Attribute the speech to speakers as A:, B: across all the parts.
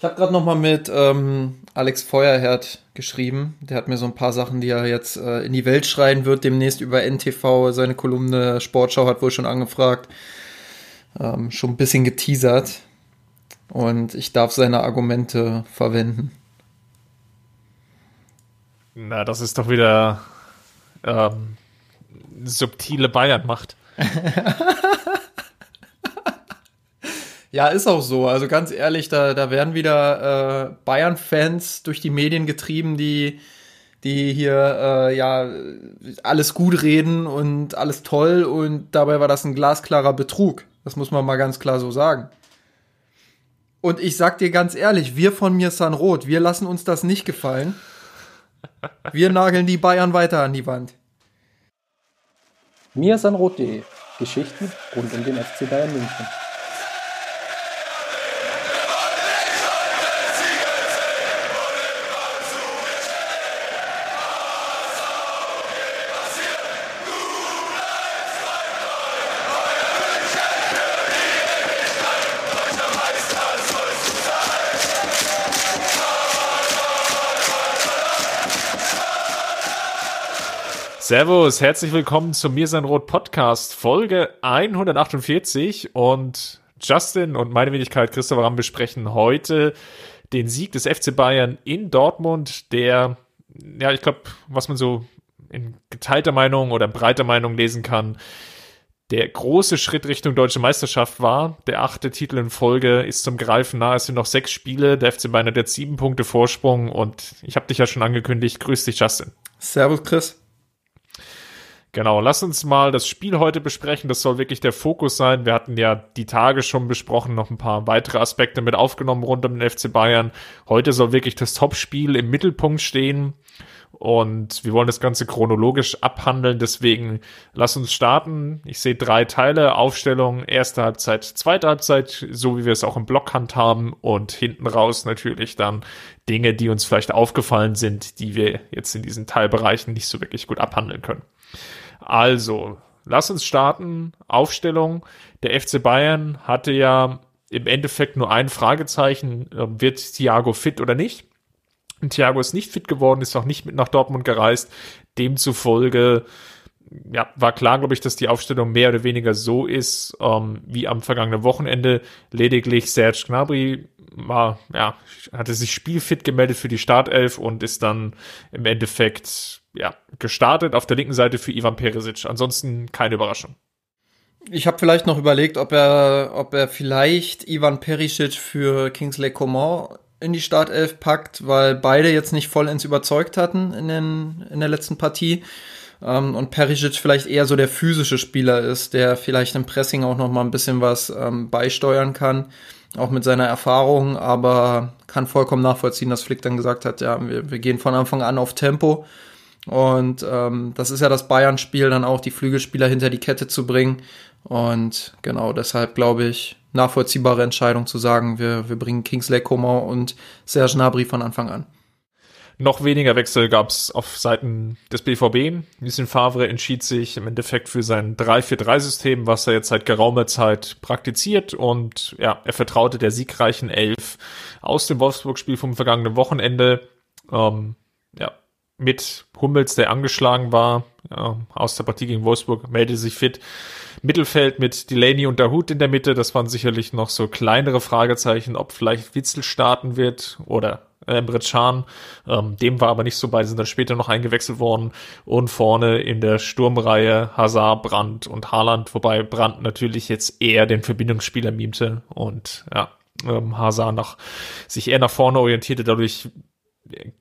A: Ich habe gerade noch mal mit ähm, Alex Feuerherd geschrieben. Der hat mir so ein paar Sachen, die er jetzt äh, in die Welt schreien wird, demnächst über NTV. Seine Kolumne Sportschau hat wohl schon angefragt. Ähm, schon ein bisschen geteasert. Und ich darf seine Argumente verwenden.
B: Na, das ist doch wieder ähm, subtile Bayern-Macht.
A: Ja, ist auch so. Also ganz ehrlich, da, da werden wieder äh, Bayern-Fans durch die Medien getrieben, die, die hier äh, ja alles gut reden und alles toll und dabei war das ein glasklarer Betrug. Das muss man mal ganz klar so sagen. Und ich sag dir ganz ehrlich, wir von mir San Rot, wir lassen uns das nicht gefallen. Wir nageln die Bayern weiter an die Wand.
C: Mirsanrot.de Geschichten rund um den FC Bayern München.
B: Servus, herzlich willkommen zum Mir sein Rot Podcast, Folge 148 und Justin und meine Wenigkeit Christopher Ramm besprechen heute den Sieg des FC Bayern in Dortmund, der, ja, ich glaube, was man so in geteilter Meinung oder breiter Meinung lesen kann, der große Schritt Richtung deutsche Meisterschaft war. Der achte Titel in Folge ist zum Greifen nah. Es sind noch sechs Spiele. Der FC Bayern hat jetzt sieben Punkte Vorsprung und ich habe dich ja schon angekündigt. Grüß dich, Justin.
A: Servus, Chris.
B: Genau, lass uns mal das Spiel heute besprechen. Das soll wirklich der Fokus sein. Wir hatten ja die Tage schon besprochen, noch ein paar weitere Aspekte mit aufgenommen rund um den FC Bayern. Heute soll wirklich das Topspiel im Mittelpunkt stehen. Und wir wollen das Ganze chronologisch abhandeln. Deswegen lass uns starten. Ich sehe drei Teile. Aufstellung, erste Halbzeit, zweite Halbzeit, so wie wir es auch im Block handhaben. Und hinten raus natürlich dann Dinge, die uns vielleicht aufgefallen sind, die wir jetzt in diesen Teilbereichen nicht so wirklich gut abhandeln können. Also, lass uns starten. Aufstellung. Der FC Bayern hatte ja im Endeffekt nur ein Fragezeichen. Ähm, wird Thiago fit oder nicht? Thiago ist nicht fit geworden, ist auch nicht mit nach Dortmund gereist. Demzufolge ja, war klar, glaube ich, dass die Aufstellung mehr oder weniger so ist ähm, wie am vergangenen Wochenende. Lediglich Serge Gnabry war, ja, hatte sich spielfit gemeldet für die Startelf und ist dann im Endeffekt ja, gestartet auf der linken Seite für Ivan Perisic. Ansonsten keine Überraschung.
A: Ich habe vielleicht noch überlegt, ob er, ob er vielleicht Ivan Perisic für Kingsley Coman in die Startelf packt, weil beide jetzt nicht vollends überzeugt hatten in, den, in der letzten Partie. Ähm, und Perisic vielleicht eher so der physische Spieler ist, der vielleicht im Pressing auch noch mal ein bisschen was ähm, beisteuern kann, auch mit seiner Erfahrung, aber kann vollkommen nachvollziehen, dass Flick dann gesagt hat, ja, wir, wir gehen von Anfang an auf Tempo und ähm, das ist ja das Bayern-Spiel, dann auch die Flügelspieler hinter die Kette zu bringen. Und genau deshalb glaube ich, nachvollziehbare Entscheidung zu sagen, wir, wir bringen Kingsley Coman und Serge Gnabry von Anfang an.
B: Noch weniger Wechsel gab es auf Seiten des BVB. Lucien Favre entschied sich im Endeffekt für sein 3-4-3-System, was er jetzt seit geraumer Zeit praktiziert. Und ja, er vertraute der siegreichen Elf aus dem Wolfsburg-Spiel vom vergangenen Wochenende. Ähm, mit Hummels, der angeschlagen war, ja, aus der Partie gegen Wolfsburg, meldete sich fit. Mittelfeld mit Delaney und Dahut in der Mitte, das waren sicherlich noch so kleinere Fragezeichen, ob vielleicht Witzel starten wird oder Emre Can. Ähm, dem war aber nicht so bei, sind dann später noch eingewechselt worden. Und vorne in der Sturmreihe Hazard, Brandt und Haaland, wobei Brandt natürlich jetzt eher den Verbindungsspieler mimte und ja, ähm, Hazard nach, sich eher nach vorne orientierte, dadurch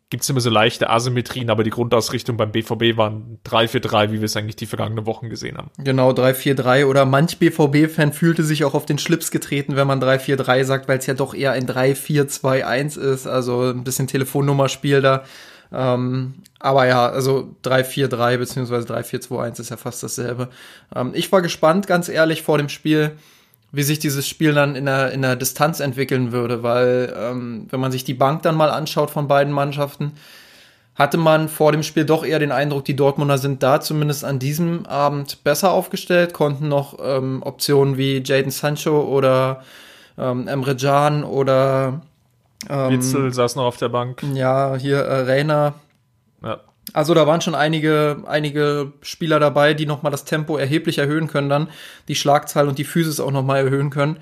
B: gibt es immer so leichte Asymmetrien, aber die Grundausrichtung beim BVB waren 3-4-3, wie wir es eigentlich die vergangenen Wochen gesehen haben.
A: Genau, 3-4-3 oder manch BVB-Fan fühlte sich auch auf den Schlips getreten, wenn man 3-4-3 sagt, weil es ja doch eher ein 3-4-2-1 ist, also ein bisschen Telefonnummerspiel da. Ähm, aber ja, also 3-4-3 beziehungsweise 3-4-2-1 ist ja fast dasselbe. Ähm, ich war gespannt, ganz ehrlich, vor dem Spiel, wie sich dieses Spiel dann in der, in der Distanz entwickeln würde, weil ähm, wenn man sich die Bank dann mal anschaut von beiden Mannschaften, hatte man vor dem Spiel doch eher den Eindruck, die Dortmunder sind da zumindest an diesem Abend besser aufgestellt, konnten noch ähm, Optionen wie Jaden Sancho oder ähm, Emre Can oder
B: Ähm, Witzel saß noch auf der Bank.
A: Ja, hier äh, Reiner. Ja. Also da waren schon einige, einige Spieler dabei, die nochmal das Tempo erheblich erhöhen können dann, die Schlagzahl und die Physis auch nochmal erhöhen können.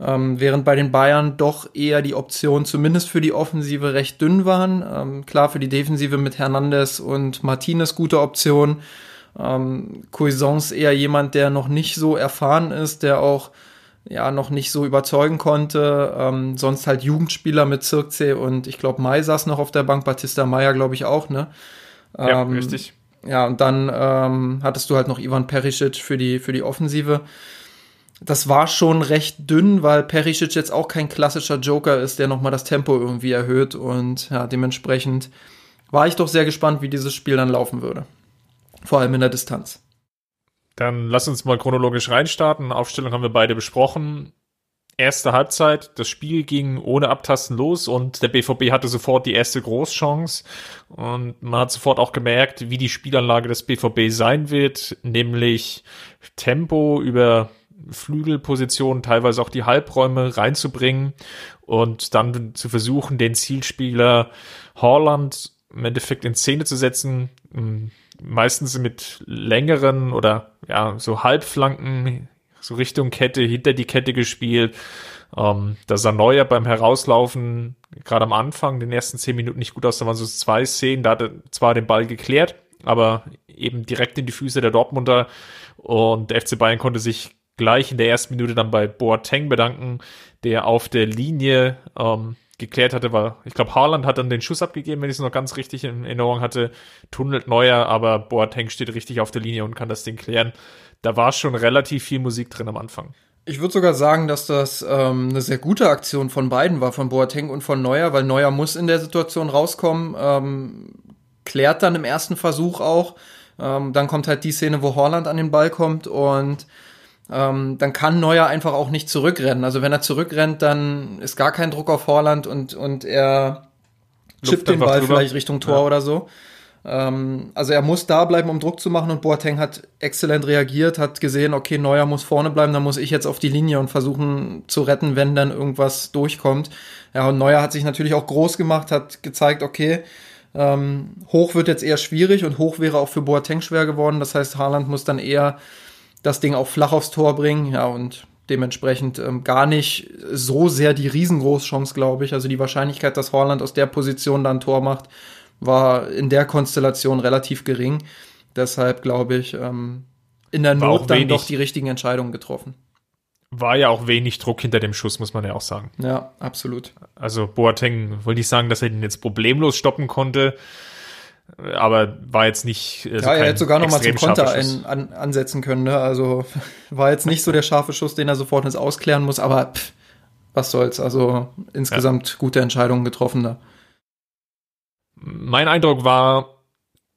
A: Ähm, während bei den Bayern doch eher die Optionen zumindest für die Offensive recht dünn waren. Ähm, klar, für die Defensive mit Hernandez und Martinez gute Optionen. Ähm, Cuisance eher jemand, der noch nicht so erfahren ist, der auch ja noch nicht so überzeugen konnte. Ähm, sonst halt Jugendspieler mit Zirkzee und ich glaube Mai saß noch auf der Bank, Batista Meyer glaube ich auch, ne?
B: Ja, ähm, richtig.
A: Ja, und dann ähm, hattest du halt noch Ivan Perisic für die, für die Offensive. Das war schon recht dünn, weil Perisic jetzt auch kein klassischer Joker ist, der nochmal das Tempo irgendwie erhöht. Und ja, dementsprechend war ich doch sehr gespannt, wie dieses Spiel dann laufen würde. Vor allem in der Distanz.
B: Dann lass uns mal chronologisch reinstarten. Aufstellung haben wir beide besprochen. Erste Halbzeit, das Spiel ging ohne Abtasten los und der BVB hatte sofort die erste Großchance. Und man hat sofort auch gemerkt, wie die Spielanlage des BVB sein wird, nämlich Tempo über Flügelpositionen, teilweise auch die Halbräume reinzubringen und dann zu versuchen, den Zielspieler Holland im Endeffekt in Szene zu setzen, meistens mit längeren oder ja, so Halbflanken, so Richtung Kette, hinter die Kette gespielt. Ähm, da sah Neuer beim Herauslaufen gerade am Anfang, den ersten zehn Minuten nicht gut aus. Da waren so zwei Szenen, da hat er zwar den Ball geklärt, aber eben direkt in die Füße der Dortmunder und der FC Bayern konnte sich gleich in der ersten Minute dann bei Boateng bedanken, der auf der Linie ähm, geklärt hatte, war, ich glaube, Haaland hat dann den Schuss abgegeben, wenn ich es noch ganz richtig in Erinnerung hatte, tunnelt neuer, aber Boateng steht richtig auf der Linie und kann das Ding klären. Da war schon relativ viel Musik drin am Anfang.
A: Ich würde sogar sagen, dass das ähm, eine sehr gute Aktion von beiden war, von Boateng und von Neuer, weil Neuer muss in der Situation rauskommen, ähm, klärt dann im ersten Versuch auch. Ähm, dann kommt halt die Szene, wo Haaland an den Ball kommt und ähm, dann kann Neuer einfach auch nicht zurückrennen. Also wenn er zurückrennt, dann ist gar kein Druck auf Horland und, und er chippt den Ball drüber. vielleicht Richtung Tor ja. oder so. Ähm, also er muss da bleiben, um Druck zu machen und Boateng hat exzellent reagiert, hat gesehen, okay, Neuer muss vorne bleiben, dann muss ich jetzt auf die Linie und versuchen zu retten, wenn dann irgendwas durchkommt. Ja, und Neuer hat sich natürlich auch groß gemacht, hat gezeigt, okay, ähm, hoch wird jetzt eher schwierig und hoch wäre auch für Boateng schwer geworden. Das heißt, Haaland muss dann eher das Ding auch flach aufs Tor bringen, ja, und dementsprechend ähm, gar nicht so sehr die Riesengroßchance, glaube ich. Also die Wahrscheinlichkeit, dass Horland aus der Position dann Tor macht, war in der Konstellation relativ gering. Deshalb glaube ich, ähm, in der Not dann doch die richtigen Entscheidungen getroffen.
B: War ja auch wenig Druck hinter dem Schuss, muss man ja auch sagen.
A: Ja, absolut.
B: Also Boateng wollte ich sagen, dass er den jetzt problemlos stoppen konnte aber war jetzt nicht.
A: Also ja, er hätte sogar noch mal zum Konter ein, an, ansetzen können. Ne? Also war jetzt nicht so der scharfe Schuss, den er sofort ins Ausklären muss, aber pff, was soll's. Also insgesamt ja. gute Entscheidungen getroffen da.
B: Mein Eindruck war,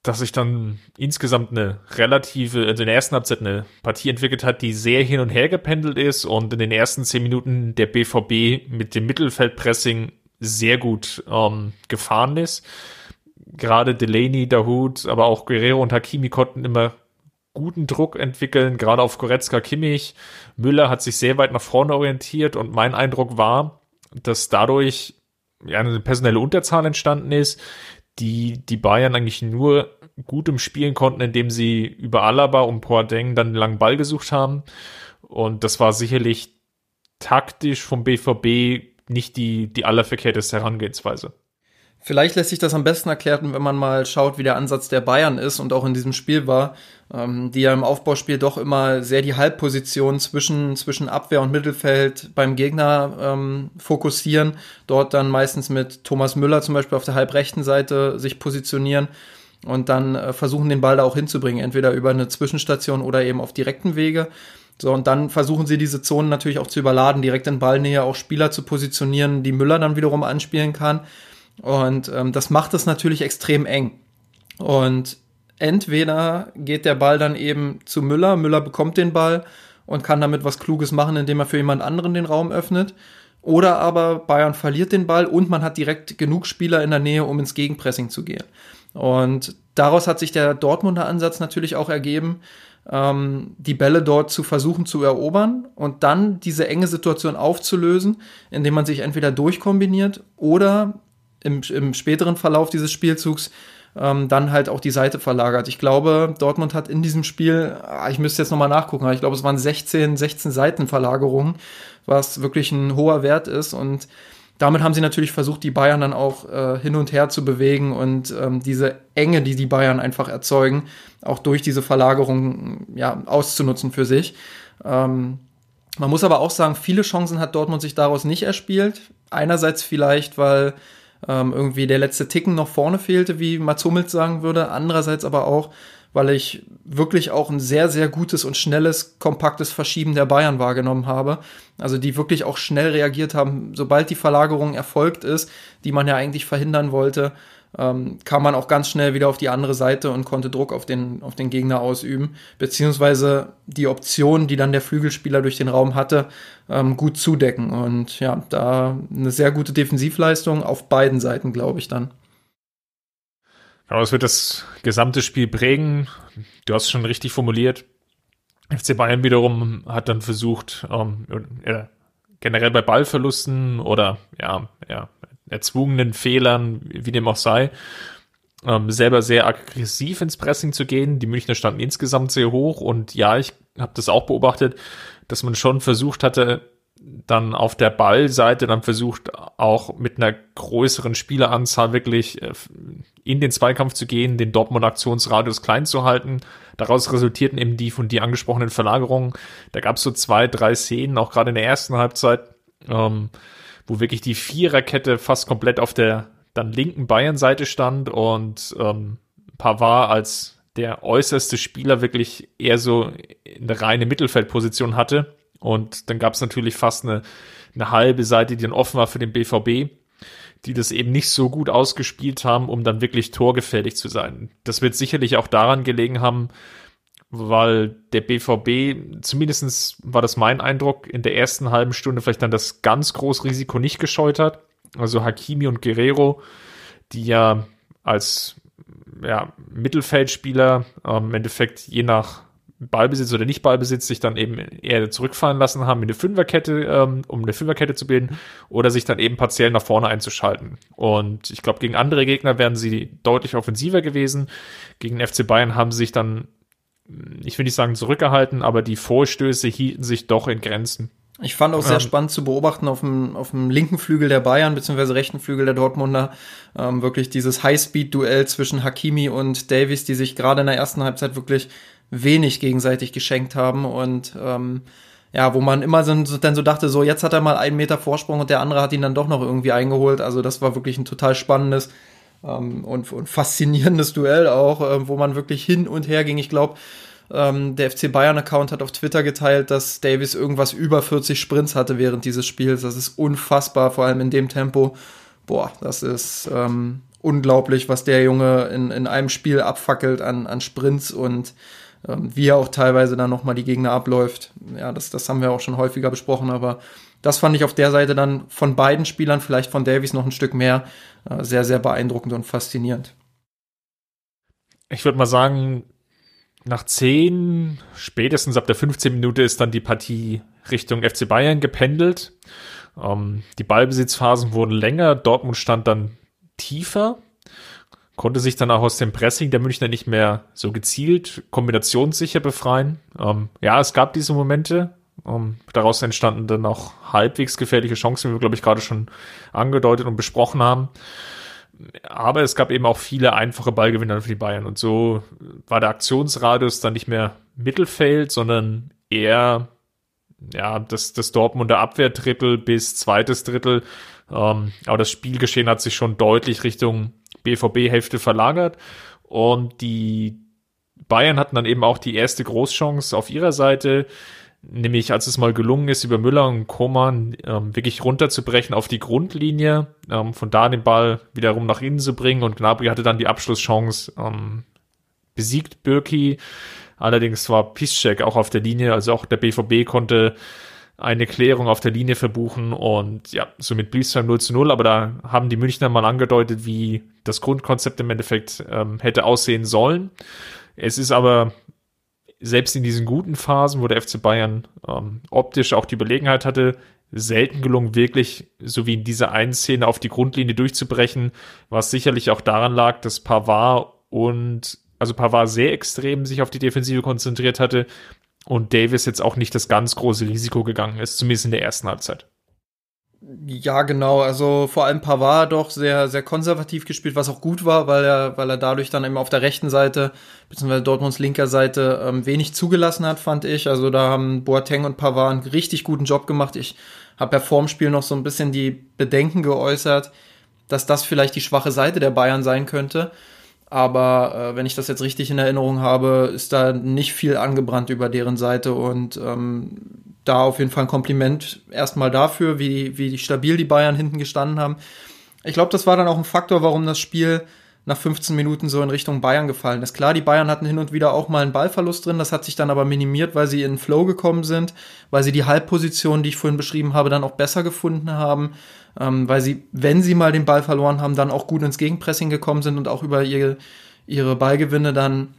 B: dass sich dann insgesamt eine relative, also in der ersten Halbzeit eine Partie entwickelt hat, die sehr hin und her gependelt ist und in den ersten zehn Minuten der BVB mit dem Mittelfeldpressing sehr gut ähm, gefahren ist gerade Delaney, Dahut, aber auch Guerrero und Hakimi konnten immer guten Druck entwickeln, gerade auf Goretzka, Kimmich. Müller hat sich sehr weit nach vorne orientiert und mein Eindruck war, dass dadurch eine personelle Unterzahl entstanden ist, die die Bayern eigentlich nur gut im Spielen konnten, indem sie über Alaba und Boateng dann einen langen Ball gesucht haben. Und das war sicherlich taktisch vom BVB nicht die, die allerverkehrteste Herangehensweise.
A: Vielleicht lässt sich das am besten erklären, wenn man mal schaut, wie der Ansatz der Bayern ist und auch in diesem Spiel war, ähm, die ja im Aufbauspiel doch immer sehr die Halbposition zwischen, zwischen Abwehr und Mittelfeld beim Gegner ähm, fokussieren, dort dann meistens mit Thomas Müller zum Beispiel auf der halbrechten Seite sich positionieren und dann äh, versuchen, den Ball da auch hinzubringen, entweder über eine Zwischenstation oder eben auf direkten Wege. So, und dann versuchen sie diese Zonen natürlich auch zu überladen, direkt in Ballnähe auch Spieler zu positionieren, die Müller dann wiederum anspielen kann. Und ähm, das macht es natürlich extrem eng. Und entweder geht der Ball dann eben zu Müller, Müller bekommt den Ball und kann damit was Kluges machen, indem er für jemand anderen den Raum öffnet. Oder aber Bayern verliert den Ball und man hat direkt genug Spieler in der Nähe, um ins Gegenpressing zu gehen. Und daraus hat sich der Dortmunder Ansatz natürlich auch ergeben, ähm, die Bälle dort zu versuchen zu erobern und dann diese enge Situation aufzulösen, indem man sich entweder durchkombiniert oder im, im späteren Verlauf dieses Spielzugs ähm, dann halt auch die Seite verlagert. Ich glaube, Dortmund hat in diesem Spiel, ah, ich müsste jetzt nochmal nachgucken, aber ich glaube, es waren 16, 16 Seitenverlagerungen, was wirklich ein hoher Wert ist und damit haben sie natürlich versucht, die Bayern dann auch äh, hin und her zu bewegen und ähm, diese Enge, die die Bayern einfach erzeugen, auch durch diese Verlagerung ja, auszunutzen für sich. Ähm, man muss aber auch sagen, viele Chancen hat Dortmund sich daraus nicht erspielt. Einerseits vielleicht, weil ähm, irgendwie der letzte Ticken noch vorne fehlte, wie Mats Hummels sagen würde. Andererseits aber auch, weil ich wirklich auch ein sehr, sehr gutes und schnelles, kompaktes Verschieben der Bayern wahrgenommen habe. Also die wirklich auch schnell reagiert haben, sobald die Verlagerung erfolgt ist, die man ja eigentlich verhindern wollte, ähm, kam man auch ganz schnell wieder auf die andere Seite und konnte Druck auf den, auf den Gegner ausüben, beziehungsweise die Option, die dann der Flügelspieler durch den Raum hatte, ähm, gut zudecken. Und ja, da eine sehr gute Defensivleistung auf beiden Seiten, glaube ich dann.
B: Aber es wird das gesamte Spiel prägen. Du hast es schon richtig formuliert. FC Bayern wiederum hat dann versucht, ähm, äh, generell bei Ballverlusten oder ja, ja, erzwungenen Fehlern, wie dem auch sei, ähm, selber sehr aggressiv ins Pressing zu gehen. Die Münchner standen insgesamt sehr hoch und ja, ich habe das auch beobachtet, dass man schon versucht hatte, dann auf der Ballseite dann versucht, auch mit einer größeren Spieleranzahl wirklich äh, in den Zweikampf zu gehen, den Dortmund-Aktionsradius klein zu halten. Daraus resultierten eben die von dir angesprochenen Verlagerungen. Da gab es so zwei, drei Szenen, auch gerade in der ersten Halbzeit, ähm, wo wirklich die Viererkette fast komplett auf der dann linken Bayern-Seite stand und ähm, Pavard als der äußerste Spieler wirklich eher so eine reine Mittelfeldposition hatte und dann gab es natürlich fast eine, eine halbe Seite, die dann offen war für den BVB, die das eben nicht so gut ausgespielt haben, um dann wirklich torgefährlich zu sein. Das wird sicherlich auch daran gelegen haben, weil der BVB, zumindestens war das mein Eindruck, in der ersten halben Stunde vielleicht dann das ganz große Risiko nicht gescheut hat. Also Hakimi und Guerrero, die ja als ja, Mittelfeldspieler ähm, im Endeffekt je nach Ballbesitz oder nicht Ballbesitz sich dann eben eher zurückfallen lassen haben in eine Fünferkette, ähm, um eine Fünferkette zu bilden, oder sich dann eben partiell nach vorne einzuschalten. Und ich glaube, gegen andere Gegner wären sie deutlich offensiver gewesen. Gegen FC Bayern haben sie sich dann, ich will nicht sagen zurückgehalten, aber die Vorstöße hielten sich doch in Grenzen.
A: Ich fand auch sehr ähm, spannend zu beobachten auf dem, auf dem linken Flügel der Bayern, beziehungsweise rechten Flügel der Dortmunder, ähm, wirklich dieses Highspeed-Duell zwischen Hakimi und Davies, die sich gerade in der ersten Halbzeit wirklich wenig gegenseitig geschenkt haben und ähm, ja, wo man immer so, dann so dachte, so jetzt hat er mal einen Meter Vorsprung und der andere hat ihn dann doch noch irgendwie eingeholt. Also das war wirklich ein total spannendes ähm, und, und faszinierendes Duell auch, äh, wo man wirklich hin und her ging. Ich glaube, ähm, der FC Bayern-Account hat auf Twitter geteilt, dass Davis irgendwas über 40 Sprints hatte während dieses Spiels. Das ist unfassbar, vor allem in dem Tempo. Boah, das ist ähm, unglaublich, was der Junge in, in einem Spiel abfackelt an, an Sprints und ähm, wie er auch teilweise dann nochmal die Gegner abläuft. Ja, das, das haben wir auch schon häufiger besprochen, aber das fand ich auf der Seite dann von beiden Spielern, vielleicht von Davies noch ein Stück mehr, äh, sehr, sehr beeindruckend und faszinierend.
B: Ich würde mal sagen, nach 10, spätestens ab der 15 Minute ist dann die Partie Richtung FC Bayern gependelt. Ähm, die Ballbesitzphasen wurden länger, Dortmund stand dann tiefer konnte sich dann auch aus dem Pressing der Münchner nicht mehr so gezielt, kombinationssicher befreien. Ähm, ja, es gab diese Momente. Ähm, daraus entstanden dann auch halbwegs gefährliche Chancen, wie wir, glaube ich, gerade schon angedeutet und besprochen haben. Aber es gab eben auch viele einfache Ballgewinner für die Bayern. Und so war der Aktionsradius dann nicht mehr Mittelfeld, sondern eher ja, das, das Dortmunder Abwehrdrittel bis zweites Drittel. Ähm, aber das Spielgeschehen hat sich schon deutlich Richtung BVB-Hälfte verlagert. Und die Bayern hatten dann eben auch die erste Großchance auf ihrer Seite, nämlich als es mal gelungen ist, über Müller und Koman ähm, wirklich runterzubrechen auf die Grundlinie, ähm, von da den Ball wiederum nach innen zu bringen. Und Gnabry hatte dann die Abschlusschance, ähm, besiegt Birki, allerdings war Piszczek auch auf der Linie, also auch der BVB konnte eine Klärung auf der Linie verbuchen. Und ja, somit blieb es beim 0 zu 0, aber da haben die Münchner mal angedeutet, wie das Grundkonzept im Endeffekt ähm, hätte aussehen sollen. Es ist aber selbst in diesen guten Phasen, wo der FC Bayern ähm, optisch auch die Überlegenheit hatte, selten gelungen, wirklich, so wie in dieser einen Szene, auf die Grundlinie durchzubrechen, was sicherlich auch daran lag, dass Pavard und, also Pavard sehr extrem sich auf die Defensive konzentriert hatte und Davis jetzt auch nicht das ganz große Risiko gegangen ist, zumindest in der ersten Halbzeit.
A: Ja, genau. Also vor allem Pavard doch sehr, sehr konservativ gespielt, was auch gut war, weil er, weil er dadurch dann eben auf der rechten Seite, beziehungsweise Dortmunds linker Seite, ähm, wenig zugelassen hat, fand ich. Also da haben Boateng und Pavard einen richtig guten Job gemacht. Ich habe ja vorm Spiel noch so ein bisschen die Bedenken geäußert, dass das vielleicht die schwache Seite der Bayern sein könnte. Aber äh, wenn ich das jetzt richtig in Erinnerung habe, ist da nicht viel angebrannt über deren Seite und ähm, da auf jeden Fall ein Kompliment erstmal dafür, wie, wie stabil die Bayern hinten gestanden haben. Ich glaube, das war dann auch ein Faktor, warum das Spiel nach 15 Minuten so in Richtung Bayern gefallen ist. Klar, die Bayern hatten hin und wieder auch mal einen Ballverlust drin, das hat sich dann aber minimiert, weil sie in den Flow gekommen sind, weil sie die Halbposition, die ich vorhin beschrieben habe, dann auch besser gefunden haben, ähm, weil sie, wenn sie mal den Ball verloren haben, dann auch gut ins Gegenpressing gekommen sind und auch über ihre, ihre Ballgewinne dann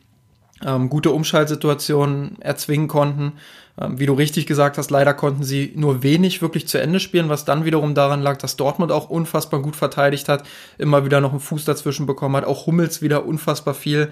A: ähm, gute Umschaltsituationen erzwingen konnten. Ähm, wie du richtig gesagt hast, leider konnten sie nur wenig wirklich zu Ende spielen, was dann wiederum daran lag, dass Dortmund auch unfassbar gut verteidigt hat, immer wieder noch einen Fuß dazwischen bekommen hat, auch Hummels wieder unfassbar viel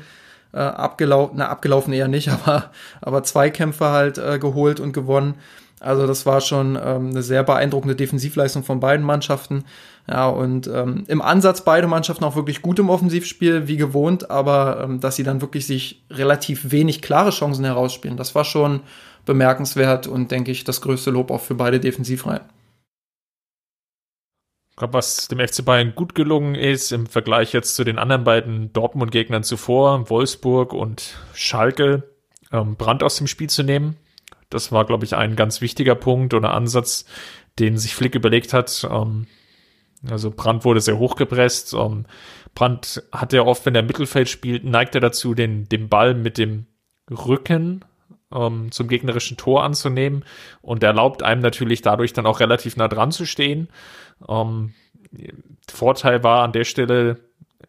A: äh, abgelaufen, na abgelaufen eher nicht, aber, aber Zweikämpfe halt äh, geholt und gewonnen. Also das war schon ähm, eine sehr beeindruckende Defensivleistung von beiden Mannschaften. Ja, und ähm, im Ansatz beide Mannschaften auch wirklich gut im Offensivspiel, wie gewohnt, aber ähm, dass sie dann wirklich sich relativ wenig klare Chancen herausspielen, das war schon bemerkenswert und denke ich das größte Lob auch für beide Defensivreihen.
B: Ich glaube, was dem FC Bayern gut gelungen ist im Vergleich jetzt zu den anderen beiden Dortmund-Gegnern zuvor, Wolfsburg und Schalke, ähm, Brand aus dem Spiel zu nehmen. Das war, glaube ich, ein ganz wichtiger Punkt oder Ansatz, den sich Flick überlegt hat. Ähm, also Brand wurde sehr hochgepresst. Ähm, Brand hat ja oft, wenn er Mittelfeld spielt, neigt er dazu, den, den Ball mit dem Rücken ähm, zum gegnerischen Tor anzunehmen und erlaubt einem natürlich dadurch dann auch relativ nah dran zu stehen. Ähm, Vorteil war an der Stelle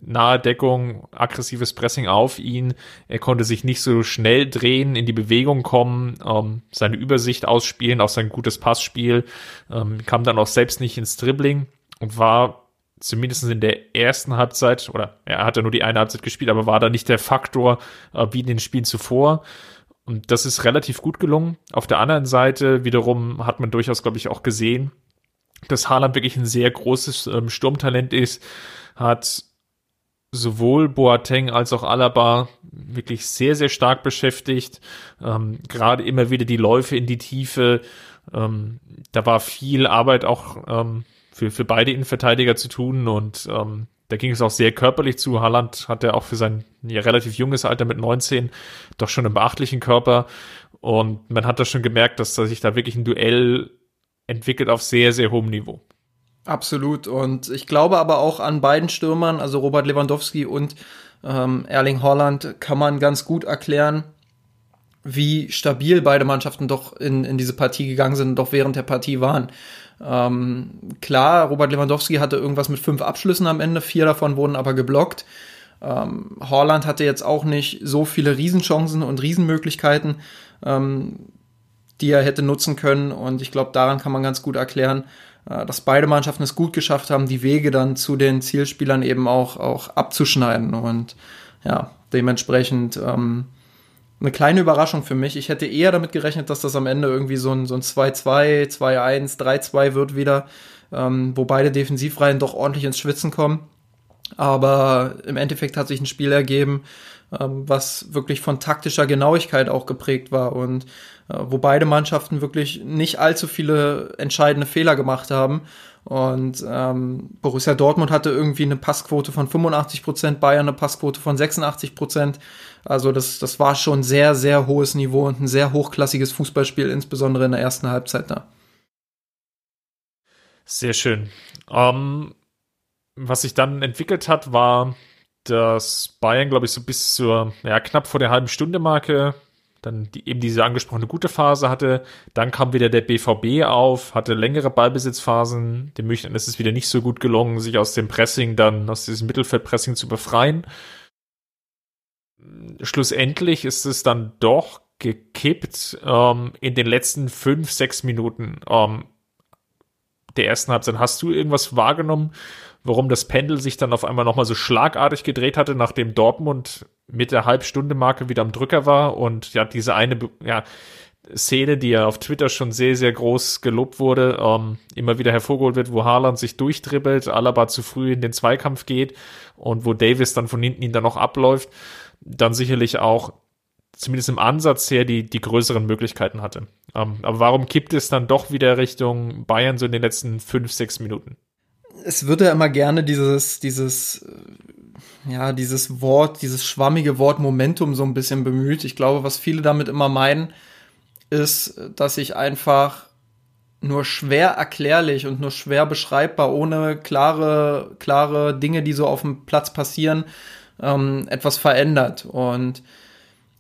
B: nahe Deckung, aggressives Pressing auf ihn. Er konnte sich nicht so schnell drehen, in die Bewegung kommen, ähm, seine Übersicht ausspielen, auch sein gutes Passspiel, ähm, kam dann auch selbst nicht ins Dribbling und war zumindest in der ersten Halbzeit, oder er hatte nur die eine Halbzeit gespielt, aber war da nicht der Faktor äh, wie in den Spielen zuvor. Und das ist relativ gut gelungen. Auf der anderen Seite wiederum hat man durchaus, glaube ich, auch gesehen, dass Haaland wirklich ein sehr großes ähm, Sturmtalent ist, hat sowohl Boateng als auch Alaba wirklich sehr, sehr stark beschäftigt. Ähm, Gerade immer wieder die Läufe in die Tiefe. Ähm, da war viel Arbeit auch ähm, für, für beide Innenverteidiger zu tun und ähm, da ging es auch sehr körperlich zu. Haaland hat ja auch für sein ja, relativ junges Alter mit 19 doch schon einen beachtlichen Körper. Und man hat da schon gemerkt, dass da sich da wirklich ein Duell entwickelt auf sehr, sehr hohem Niveau.
A: Absolut. Und ich glaube aber auch an beiden Stürmern, also Robert Lewandowski und ähm, Erling Haaland, kann man ganz gut erklären, wie stabil beide Mannschaften doch in, in diese Partie gegangen sind und doch während der Partie waren. Ähm, klar, Robert Lewandowski hatte irgendwas mit fünf Abschlüssen am Ende, vier davon wurden aber geblockt. Ähm, Holland hatte jetzt auch nicht so viele Riesenchancen und Riesenmöglichkeiten, ähm, die er hätte nutzen können. Und ich glaube, daran kann man ganz gut erklären, äh, dass beide Mannschaften es gut geschafft haben, die Wege dann zu den Zielspielern eben auch, auch abzuschneiden. Und ja, dementsprechend ähm, eine kleine Überraschung für mich. Ich hätte eher damit gerechnet, dass das am Ende irgendwie so ein, so ein 2-2, 2-1, 3-2 wird wieder, ähm, wo beide Defensivreihen doch ordentlich ins Schwitzen kommen. Aber im Endeffekt hat sich ein Spiel ergeben, ähm, was wirklich von taktischer Genauigkeit auch geprägt war und äh, wo beide Mannschaften wirklich nicht allzu viele entscheidende Fehler gemacht haben. Und ähm, Borussia Dortmund hatte irgendwie eine Passquote von 85 Prozent, Bayern eine Passquote von 86 Prozent. Also das, das war schon sehr, sehr hohes Niveau und ein sehr hochklassiges Fußballspiel, insbesondere in der ersten Halbzeit da.
B: Sehr schön. Ähm, was sich dann entwickelt hat, war, dass Bayern, glaube ich, so bis zur, ja, knapp vor der halben Stunde Marke dann die, eben diese angesprochene gute Phase hatte. Dann kam wieder der BVB auf, hatte längere Ballbesitzphasen. Dem München ist es wieder nicht so gut gelungen, sich aus dem Pressing dann, aus diesem Mittelfeldpressing zu befreien. Schlussendlich ist es dann doch gekippt ähm, in den letzten fünf, sechs Minuten ähm, der ersten Halbzeit. Hast du irgendwas wahrgenommen, warum das Pendel sich dann auf einmal nochmal so schlagartig gedreht hatte, nachdem Dortmund mit der Halbstunde-Marke wieder am Drücker war und ja, diese eine ja, Szene, die ja auf Twitter schon sehr, sehr groß gelobt wurde, ähm, immer wieder hervorgeholt wird, wo Haaland sich durchdribbelt, Alaba zu früh in den Zweikampf geht und wo Davis dann von hinten ihn dann noch abläuft, dann sicherlich auch zumindest im Ansatz her die, die größeren Möglichkeiten hatte. Ähm, aber warum kippt es dann doch wieder Richtung Bayern so in den letzten fünf, sechs Minuten?
A: Es wird ja immer gerne dieses, dieses, ja, dieses Wort, dieses schwammige Wort Momentum so ein bisschen bemüht. Ich glaube, was viele damit immer meinen, ist, dass ich einfach nur schwer erklärlich und nur schwer beschreibbar, ohne klare, klare Dinge, die so auf dem Platz passieren, ähm, etwas verändert. Und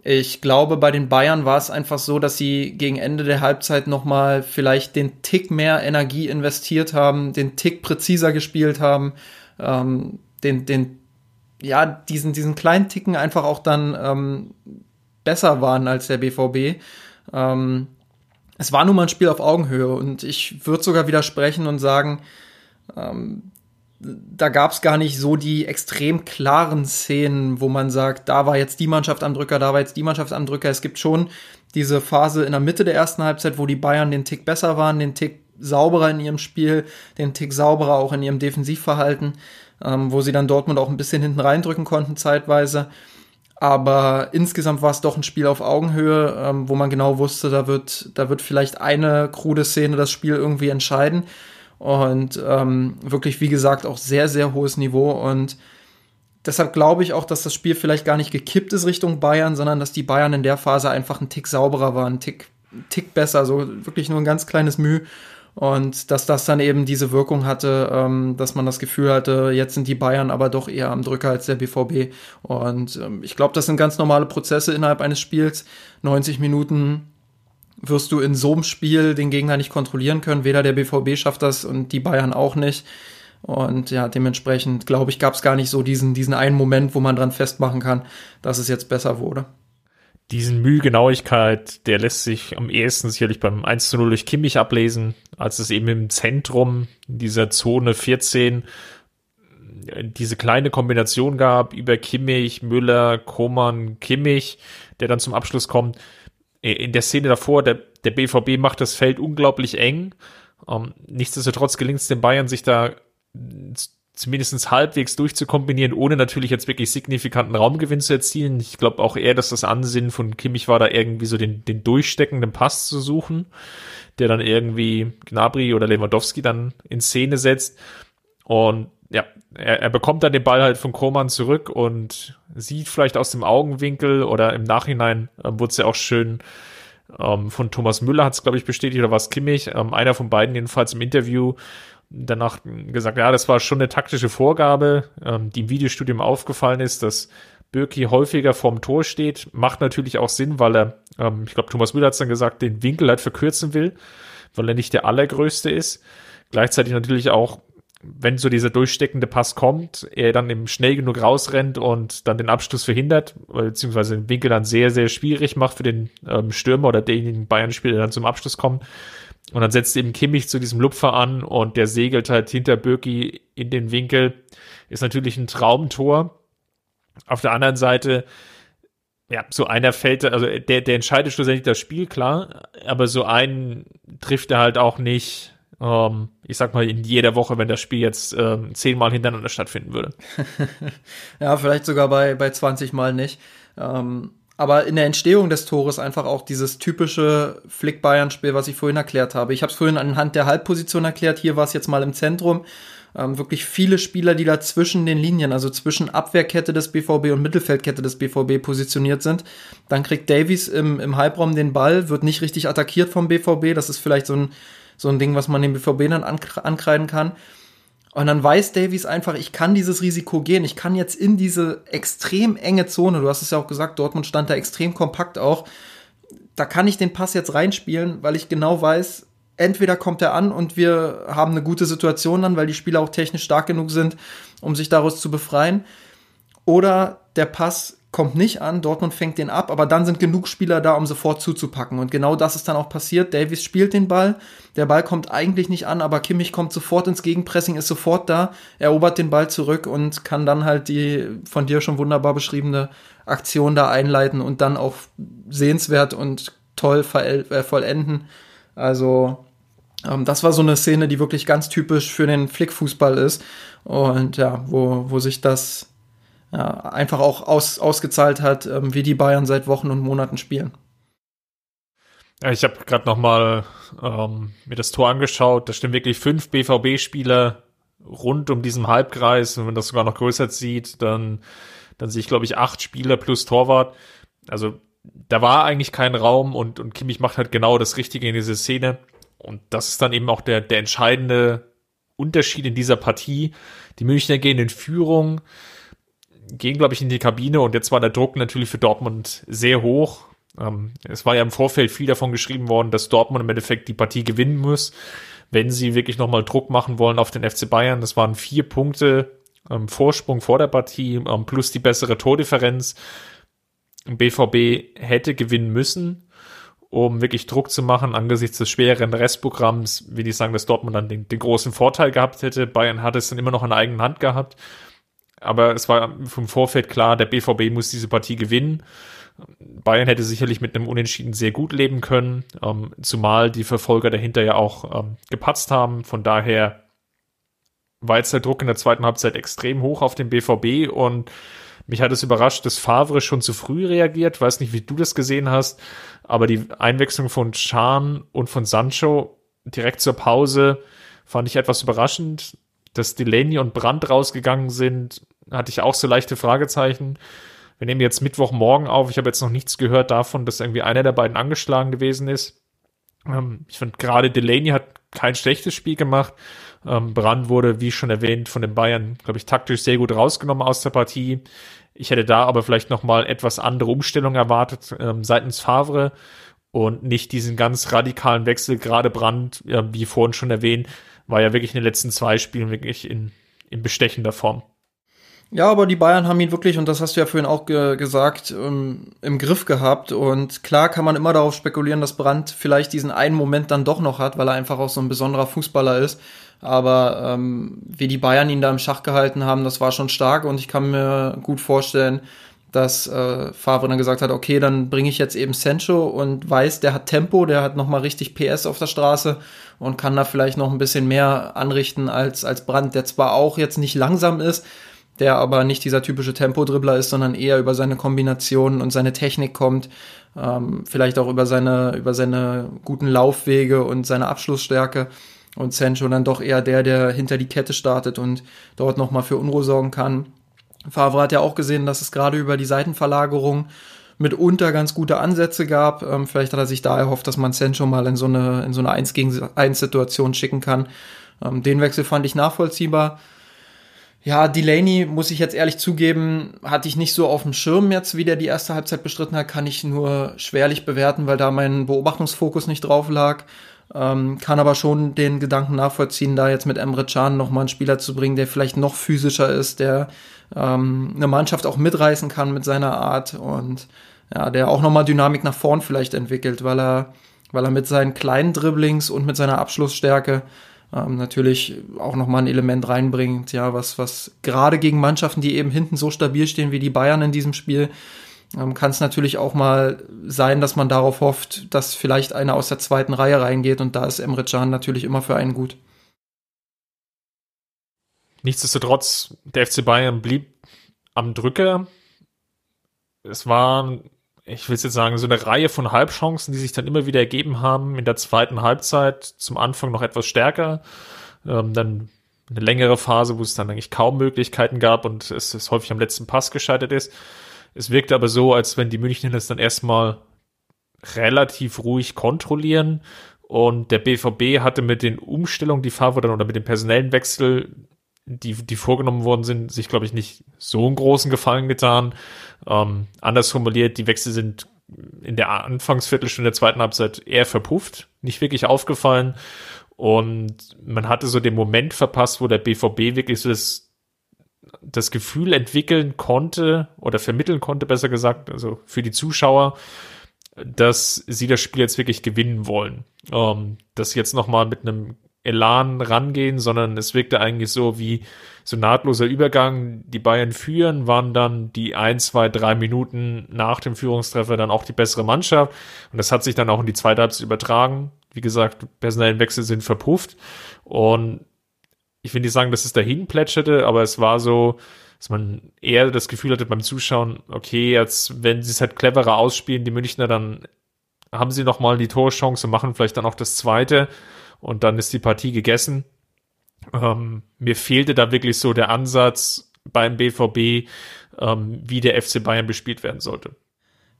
A: ich glaube, bei den Bayern war es einfach so, dass sie gegen Ende der Halbzeit nochmal vielleicht den Tick mehr Energie investiert haben, den Tick präziser gespielt haben, ähm, den, den, ja, diesen, diesen kleinen Ticken einfach auch dann ähm, besser waren als der BVB. Ähm, es war nun mal ein Spiel auf Augenhöhe und ich würde sogar widersprechen und sagen, ähm, da gab es gar nicht so die extrem klaren Szenen, wo man sagt, da war jetzt die Mannschaft am Drücker, da war jetzt die Mannschaft am Drücker. Es gibt schon diese Phase in der Mitte der ersten Halbzeit, wo die Bayern den Tick besser waren, den Tick sauberer in ihrem Spiel, den Tick sauberer auch in ihrem Defensivverhalten, ähm, wo sie dann Dortmund auch ein bisschen hinten reindrücken konnten zeitweise. Aber insgesamt war es doch ein Spiel auf Augenhöhe, ähm, wo man genau wusste, da wird, da wird vielleicht eine krude Szene das Spiel irgendwie entscheiden. Und ähm, wirklich, wie gesagt, auch sehr, sehr hohes Niveau. Und deshalb glaube ich auch, dass das Spiel vielleicht gar nicht gekippt ist Richtung Bayern, sondern dass die Bayern in der Phase einfach ein Tick sauberer waren, ein Tick, Tick besser, so wirklich nur ein ganz kleines Mühe. Und dass das dann eben diese Wirkung hatte, ähm, dass man das Gefühl hatte, jetzt sind die Bayern aber doch eher am Drücker als der BVB. Und ähm, ich glaube, das sind ganz normale Prozesse innerhalb eines Spiels. 90 Minuten wirst du in so einem Spiel den Gegner nicht kontrollieren können. Weder der BVB schafft das und die Bayern auch nicht. Und ja, dementsprechend glaube ich, gab es gar nicht so diesen, diesen einen Moment, wo man dran festmachen kann, dass es jetzt besser wurde
B: diesen Mühegenauigkeit, der lässt sich am ehesten sicherlich beim 1 zu 0 durch Kimmich ablesen, als es eben im Zentrum dieser Zone 14 diese kleine Kombination gab über Kimmich, Müller, Koman, Kimmich, der dann zum Abschluss kommt. In der Szene davor, der, der BVB macht das Feld unglaublich eng. Um, ähm, nichtsdestotrotz gelingt es den Bayern, sich da zumindest halbwegs durchzukombinieren, ohne natürlich jetzt wirklich signifikanten Raumgewinn zu erzielen. Ich glaube auch eher, dass das Ansinnen von Kimmich war, da irgendwie so den, den durchsteckenden Pass zu suchen, der dann irgendwie Gnabry oder Lewandowski dann in Szene setzt. Und ja, er, er bekommt dann den Ball halt von Koman zurück und sieht vielleicht aus dem Augenwinkel oder im Nachhinein äh, wurde es ja auch schön ähm, von Thomas Müller hat es, glaube ich, bestätigt, oder was Kimmich, ähm, einer von beiden jedenfalls im Interview, danach gesagt, ja, das war schon eine taktische Vorgabe, ähm, die im Videostudium aufgefallen ist, dass Birki häufiger vorm Tor steht. Macht natürlich auch Sinn, weil er, ähm, ich glaube, Thomas Müller hat dann gesagt, den Winkel halt verkürzen will, weil er nicht der allergrößte ist. Gleichzeitig natürlich auch, wenn so dieser durchsteckende Pass kommt, er dann eben schnell genug rausrennt und dann den Abschluss verhindert, beziehungsweise den Winkel dann sehr, sehr schwierig macht für den ähm, Stürmer oder denjenigen Bayern-Spieler, der dann zum Abschluss kommt. Und dann setzt eben Kimmich zu diesem Lupfer an und der segelt halt hinter Birki in den Winkel. Ist natürlich ein Traumtor. Auf der anderen Seite, ja, so einer fällt, also der, der entscheidet schlussendlich das Spiel, klar, aber so einen trifft er halt auch nicht, ähm, ich sag mal, in jeder Woche, wenn das Spiel jetzt ähm, zehnmal hintereinander stattfinden würde.
A: ja, vielleicht sogar bei, bei 20 Mal nicht. Ähm, aber in der Entstehung des Tores einfach auch dieses typische Flick-Bayern-Spiel, was ich vorhin erklärt habe. Ich habe es vorhin anhand der Halbposition erklärt. Hier war es jetzt mal im Zentrum. Ähm, wirklich viele Spieler, die da zwischen den Linien, also zwischen Abwehrkette des BVB und Mittelfeldkette des BVB positioniert sind. Dann kriegt Davies im, im Halbraum den Ball, wird nicht richtig attackiert vom BVB. Das ist vielleicht so ein, so ein Ding, was man dem BVB dann ankreiden kann. Und dann weiß Davies einfach, ich kann dieses Risiko gehen. Ich kann jetzt in diese extrem enge Zone, du hast es ja auch gesagt, Dortmund stand da extrem kompakt auch. Da kann ich den Pass jetzt reinspielen, weil ich genau weiß, entweder kommt er an und wir haben eine gute Situation dann, weil die Spieler auch technisch stark genug sind, um sich daraus zu befreien. Oder der Pass kommt nicht an, Dortmund fängt den ab, aber dann sind genug Spieler da, um sofort zuzupacken. Und genau das ist dann auch passiert. Davies spielt den Ball, der Ball kommt eigentlich nicht an, aber Kimmich kommt sofort ins Gegenpressing, ist sofort da, erobert den Ball zurück und kann dann halt die von dir schon wunderbar beschriebene Aktion da einleiten und dann auch sehenswert und toll äh, vollenden. Also ähm, das war so eine Szene, die wirklich ganz typisch für den Flickfußball ist und ja, wo, wo sich das ja, einfach auch aus, ausgezahlt hat, ähm, wie die Bayern seit Wochen und Monaten spielen.
B: Ja, ich habe gerade noch mal ähm, mir das Tor angeschaut. Da stehen wirklich fünf BVB-Spieler rund um diesen Halbkreis. Und wenn das sogar noch größer sieht, dann, dann sehe ich, glaube ich, acht Spieler plus Torwart. Also da war eigentlich kein Raum und, und Kimmich macht halt genau das Richtige in dieser Szene. Und das ist dann eben auch der, der entscheidende Unterschied in dieser Partie. Die Münchner gehen in Führung, gehen, glaube ich, in die Kabine und jetzt war der Druck natürlich für Dortmund sehr hoch. Ähm, es war ja im Vorfeld viel davon geschrieben worden, dass Dortmund im Endeffekt die Partie gewinnen muss, wenn sie wirklich nochmal Druck machen wollen auf den FC Bayern. Das waren vier Punkte ähm, Vorsprung vor der Partie ähm, plus die bessere Tordifferenz. BVB hätte gewinnen müssen, um wirklich Druck zu machen angesichts des schwereren Restprogramms. Will ich sagen, dass Dortmund dann den, den großen Vorteil gehabt hätte. Bayern hat es dann immer noch in eigenen Hand gehabt aber es war vom Vorfeld klar, der BVB muss diese Partie gewinnen. Bayern hätte sicherlich mit einem Unentschieden sehr gut leben können, ähm, zumal die Verfolger dahinter ja auch ähm, gepatzt haben. Von daher war jetzt der Druck in der zweiten Halbzeit extrem hoch auf den BVB und mich hat es überrascht, dass Favre schon zu früh reagiert. Weiß nicht, wie du das gesehen hast, aber die Einwechslung von Chan und von Sancho direkt zur Pause fand ich etwas überraschend. Dass Delaney und Brandt rausgegangen sind, hatte ich auch so leichte Fragezeichen. Wir nehmen jetzt Mittwochmorgen auf. Ich habe jetzt noch nichts gehört davon, dass irgendwie einer der beiden angeschlagen gewesen ist. Ähm, ich finde gerade Delaney hat kein schlechtes Spiel gemacht. Ähm, Brand wurde, wie schon erwähnt, von den Bayern, glaube ich, taktisch sehr gut rausgenommen aus der Partie. Ich hätte da aber vielleicht noch mal etwas andere Umstellung erwartet ähm, seitens Favre und nicht diesen ganz radikalen Wechsel. Gerade Brand, äh, wie vorhin schon erwähnt, war ja wirklich in den letzten zwei Spielen wirklich in, in bestechender Form.
A: Ja, aber die Bayern haben ihn wirklich, und das hast du ja vorhin auch ge gesagt, ähm, im Griff gehabt. Und klar kann man immer darauf spekulieren, dass Brandt vielleicht diesen einen Moment dann doch noch hat, weil er einfach auch so ein besonderer Fußballer ist. Aber ähm, wie die Bayern ihn da im Schach gehalten haben, das war schon stark und ich kann mir gut vorstellen, dass äh, Favre dann gesagt hat, okay, dann bringe ich jetzt eben Sancho und weiß, der hat Tempo, der hat nochmal richtig PS auf der Straße und kann da vielleicht noch ein bisschen mehr anrichten als, als Brandt, der zwar auch jetzt nicht langsam ist, der aber nicht dieser typische Tempo-Dribbler ist, sondern eher über seine Kombinationen und seine Technik kommt, ähm, vielleicht auch über seine, über seine guten Laufwege und seine Abschlussstärke. Und Sancho dann doch eher der, der hinter die Kette startet und dort nochmal für Unruhe sorgen kann. Favre hat ja auch gesehen, dass es gerade über die Seitenverlagerung mitunter ganz gute Ansätze gab. Ähm, vielleicht hat er sich da erhofft, dass man Sancho mal in so eine, in so eine 1 gegen 1 Situation schicken kann. Ähm, den Wechsel fand ich nachvollziehbar. Ja, Delaney, muss ich jetzt ehrlich zugeben, hatte ich nicht so auf dem Schirm jetzt, wie der die erste Halbzeit bestritten hat, kann ich nur schwerlich bewerten, weil da mein Beobachtungsfokus nicht drauf lag. Ähm, kann aber schon den Gedanken nachvollziehen, da jetzt mit Emre Can nochmal einen Spieler zu bringen, der vielleicht noch physischer ist, der ähm, eine Mannschaft auch mitreißen kann mit seiner Art und ja, der auch nochmal Dynamik nach vorn vielleicht entwickelt, weil er, weil er mit seinen kleinen Dribblings und mit seiner Abschlussstärke ähm, natürlich auch nochmal ein Element reinbringt, ja, was, was gerade gegen Mannschaften, die eben hinten so stabil stehen wie die Bayern in diesem Spiel, ähm, kann es natürlich auch mal sein, dass man darauf hofft, dass vielleicht einer aus der zweiten Reihe reingeht und da ist Emre Can natürlich immer für einen gut.
B: Nichtsdestotrotz, der FC Bayern blieb am Drücker. Es war ich will jetzt sagen, so eine Reihe von Halbchancen, die sich dann immer wieder ergeben haben. In der zweiten Halbzeit zum Anfang noch etwas stärker. Ähm, dann eine längere Phase, wo es dann eigentlich kaum Möglichkeiten gab und es, es häufig am letzten Pass gescheitert ist. Es wirkte aber so, als wenn die Münchner das dann erstmal relativ ruhig kontrollieren. Und der BVB hatte mit den Umstellungen, die Favre oder mit dem personellen Wechsel die, die vorgenommen worden sind, sich, glaube ich, nicht so einen großen Gefallen getan. Ähm, anders formuliert, die Wechsel sind in der Anfangsviertelstunde der zweiten Halbzeit eher verpufft, nicht wirklich aufgefallen. Und man hatte so den Moment verpasst, wo der BVB wirklich so das das Gefühl entwickeln konnte oder vermitteln konnte, besser gesagt, also für die Zuschauer, dass sie das Spiel jetzt wirklich gewinnen wollen. Ähm, dass sie jetzt nochmal mit einem Elan rangehen, sondern es wirkte eigentlich so wie so nahtloser Übergang. Die Bayern führen, waren dann die ein, zwei, drei Minuten nach dem Führungstreffer dann auch die bessere Mannschaft. Und das hat sich dann auch in die zweite Halbzeit übertragen. Wie gesagt, personellen Wechsel sind verpufft. Und ich will nicht sagen, dass es dahin plätscherte, aber es war so, dass man eher das Gefühl hatte beim Zuschauen, okay, jetzt, wenn sie es halt cleverer ausspielen, die Münchner, dann haben sie nochmal die Torchance und machen vielleicht dann auch das zweite und dann ist die Partie gegessen. Ähm, mir fehlte da wirklich so der Ansatz beim BVB, ähm, wie der FC Bayern bespielt werden sollte.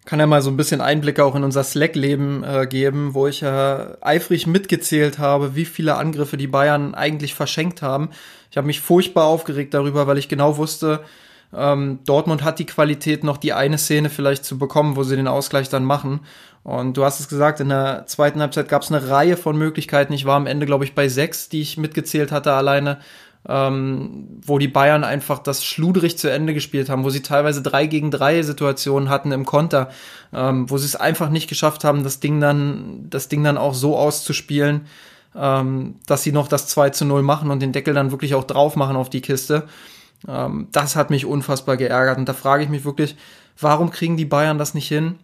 A: Kann ja mal so ein bisschen Einblicke auch in unser Slack-Leben äh, geben, wo ich ja eifrig mitgezählt habe, wie viele Angriffe die Bayern eigentlich verschenkt haben. Ich habe mich furchtbar aufgeregt darüber, weil ich genau wusste, ähm, Dortmund hat die Qualität, noch die eine Szene vielleicht zu bekommen, wo sie den Ausgleich dann machen. Und du hast es gesagt, in der zweiten Halbzeit gab es eine Reihe von Möglichkeiten. Ich war am Ende, glaube ich, bei sechs, die ich mitgezählt hatte alleine, ähm, wo die Bayern einfach das schludrig zu Ende gespielt haben, wo sie teilweise drei gegen drei Situationen hatten im Konter, ähm, wo sie es einfach nicht geschafft haben, das Ding dann, das Ding dann auch so auszuspielen, ähm, dass sie noch das 2 zu 0 machen und den Deckel dann wirklich auch drauf machen auf die Kiste. Ähm, das hat mich unfassbar geärgert und da frage ich mich wirklich, warum kriegen die Bayern das nicht hin?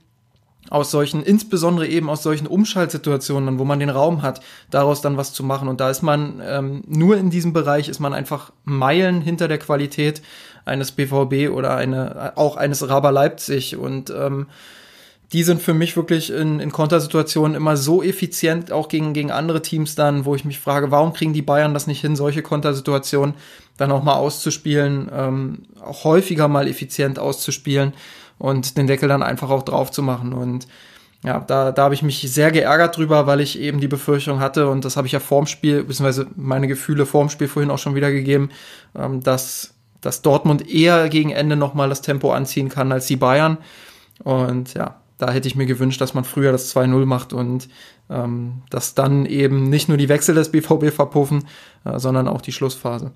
A: Aus solchen, insbesondere eben aus solchen Umschaltsituationen, wo man den Raum hat, daraus dann was zu machen. Und da ist man ähm, nur in diesem Bereich ist man einfach Meilen hinter der Qualität eines BVB oder eine auch eines Raber Leipzig und ähm, die sind für mich wirklich in, in Kontersituationen immer so effizient, auch gegen, gegen andere Teams dann, wo ich mich frage, warum kriegen die Bayern das nicht hin, solche Kontersituationen dann auch mal auszuspielen, ähm, auch häufiger mal effizient auszuspielen und den Deckel dann einfach auch drauf zu machen. Und ja, da, da habe ich mich sehr geärgert drüber, weil ich eben die Befürchtung hatte, und das habe ich ja vorm Spiel, beziehungsweise meine Gefühle vorm Spiel vorhin auch schon wiedergegeben, ähm, dass, dass Dortmund eher gegen Ende nochmal das Tempo anziehen kann als die Bayern. Und ja, da hätte ich mir gewünscht, dass man früher das 2-0 macht und ähm, dass dann eben nicht nur die Wechsel des BVB verpuffen, äh, sondern auch die Schlussphase.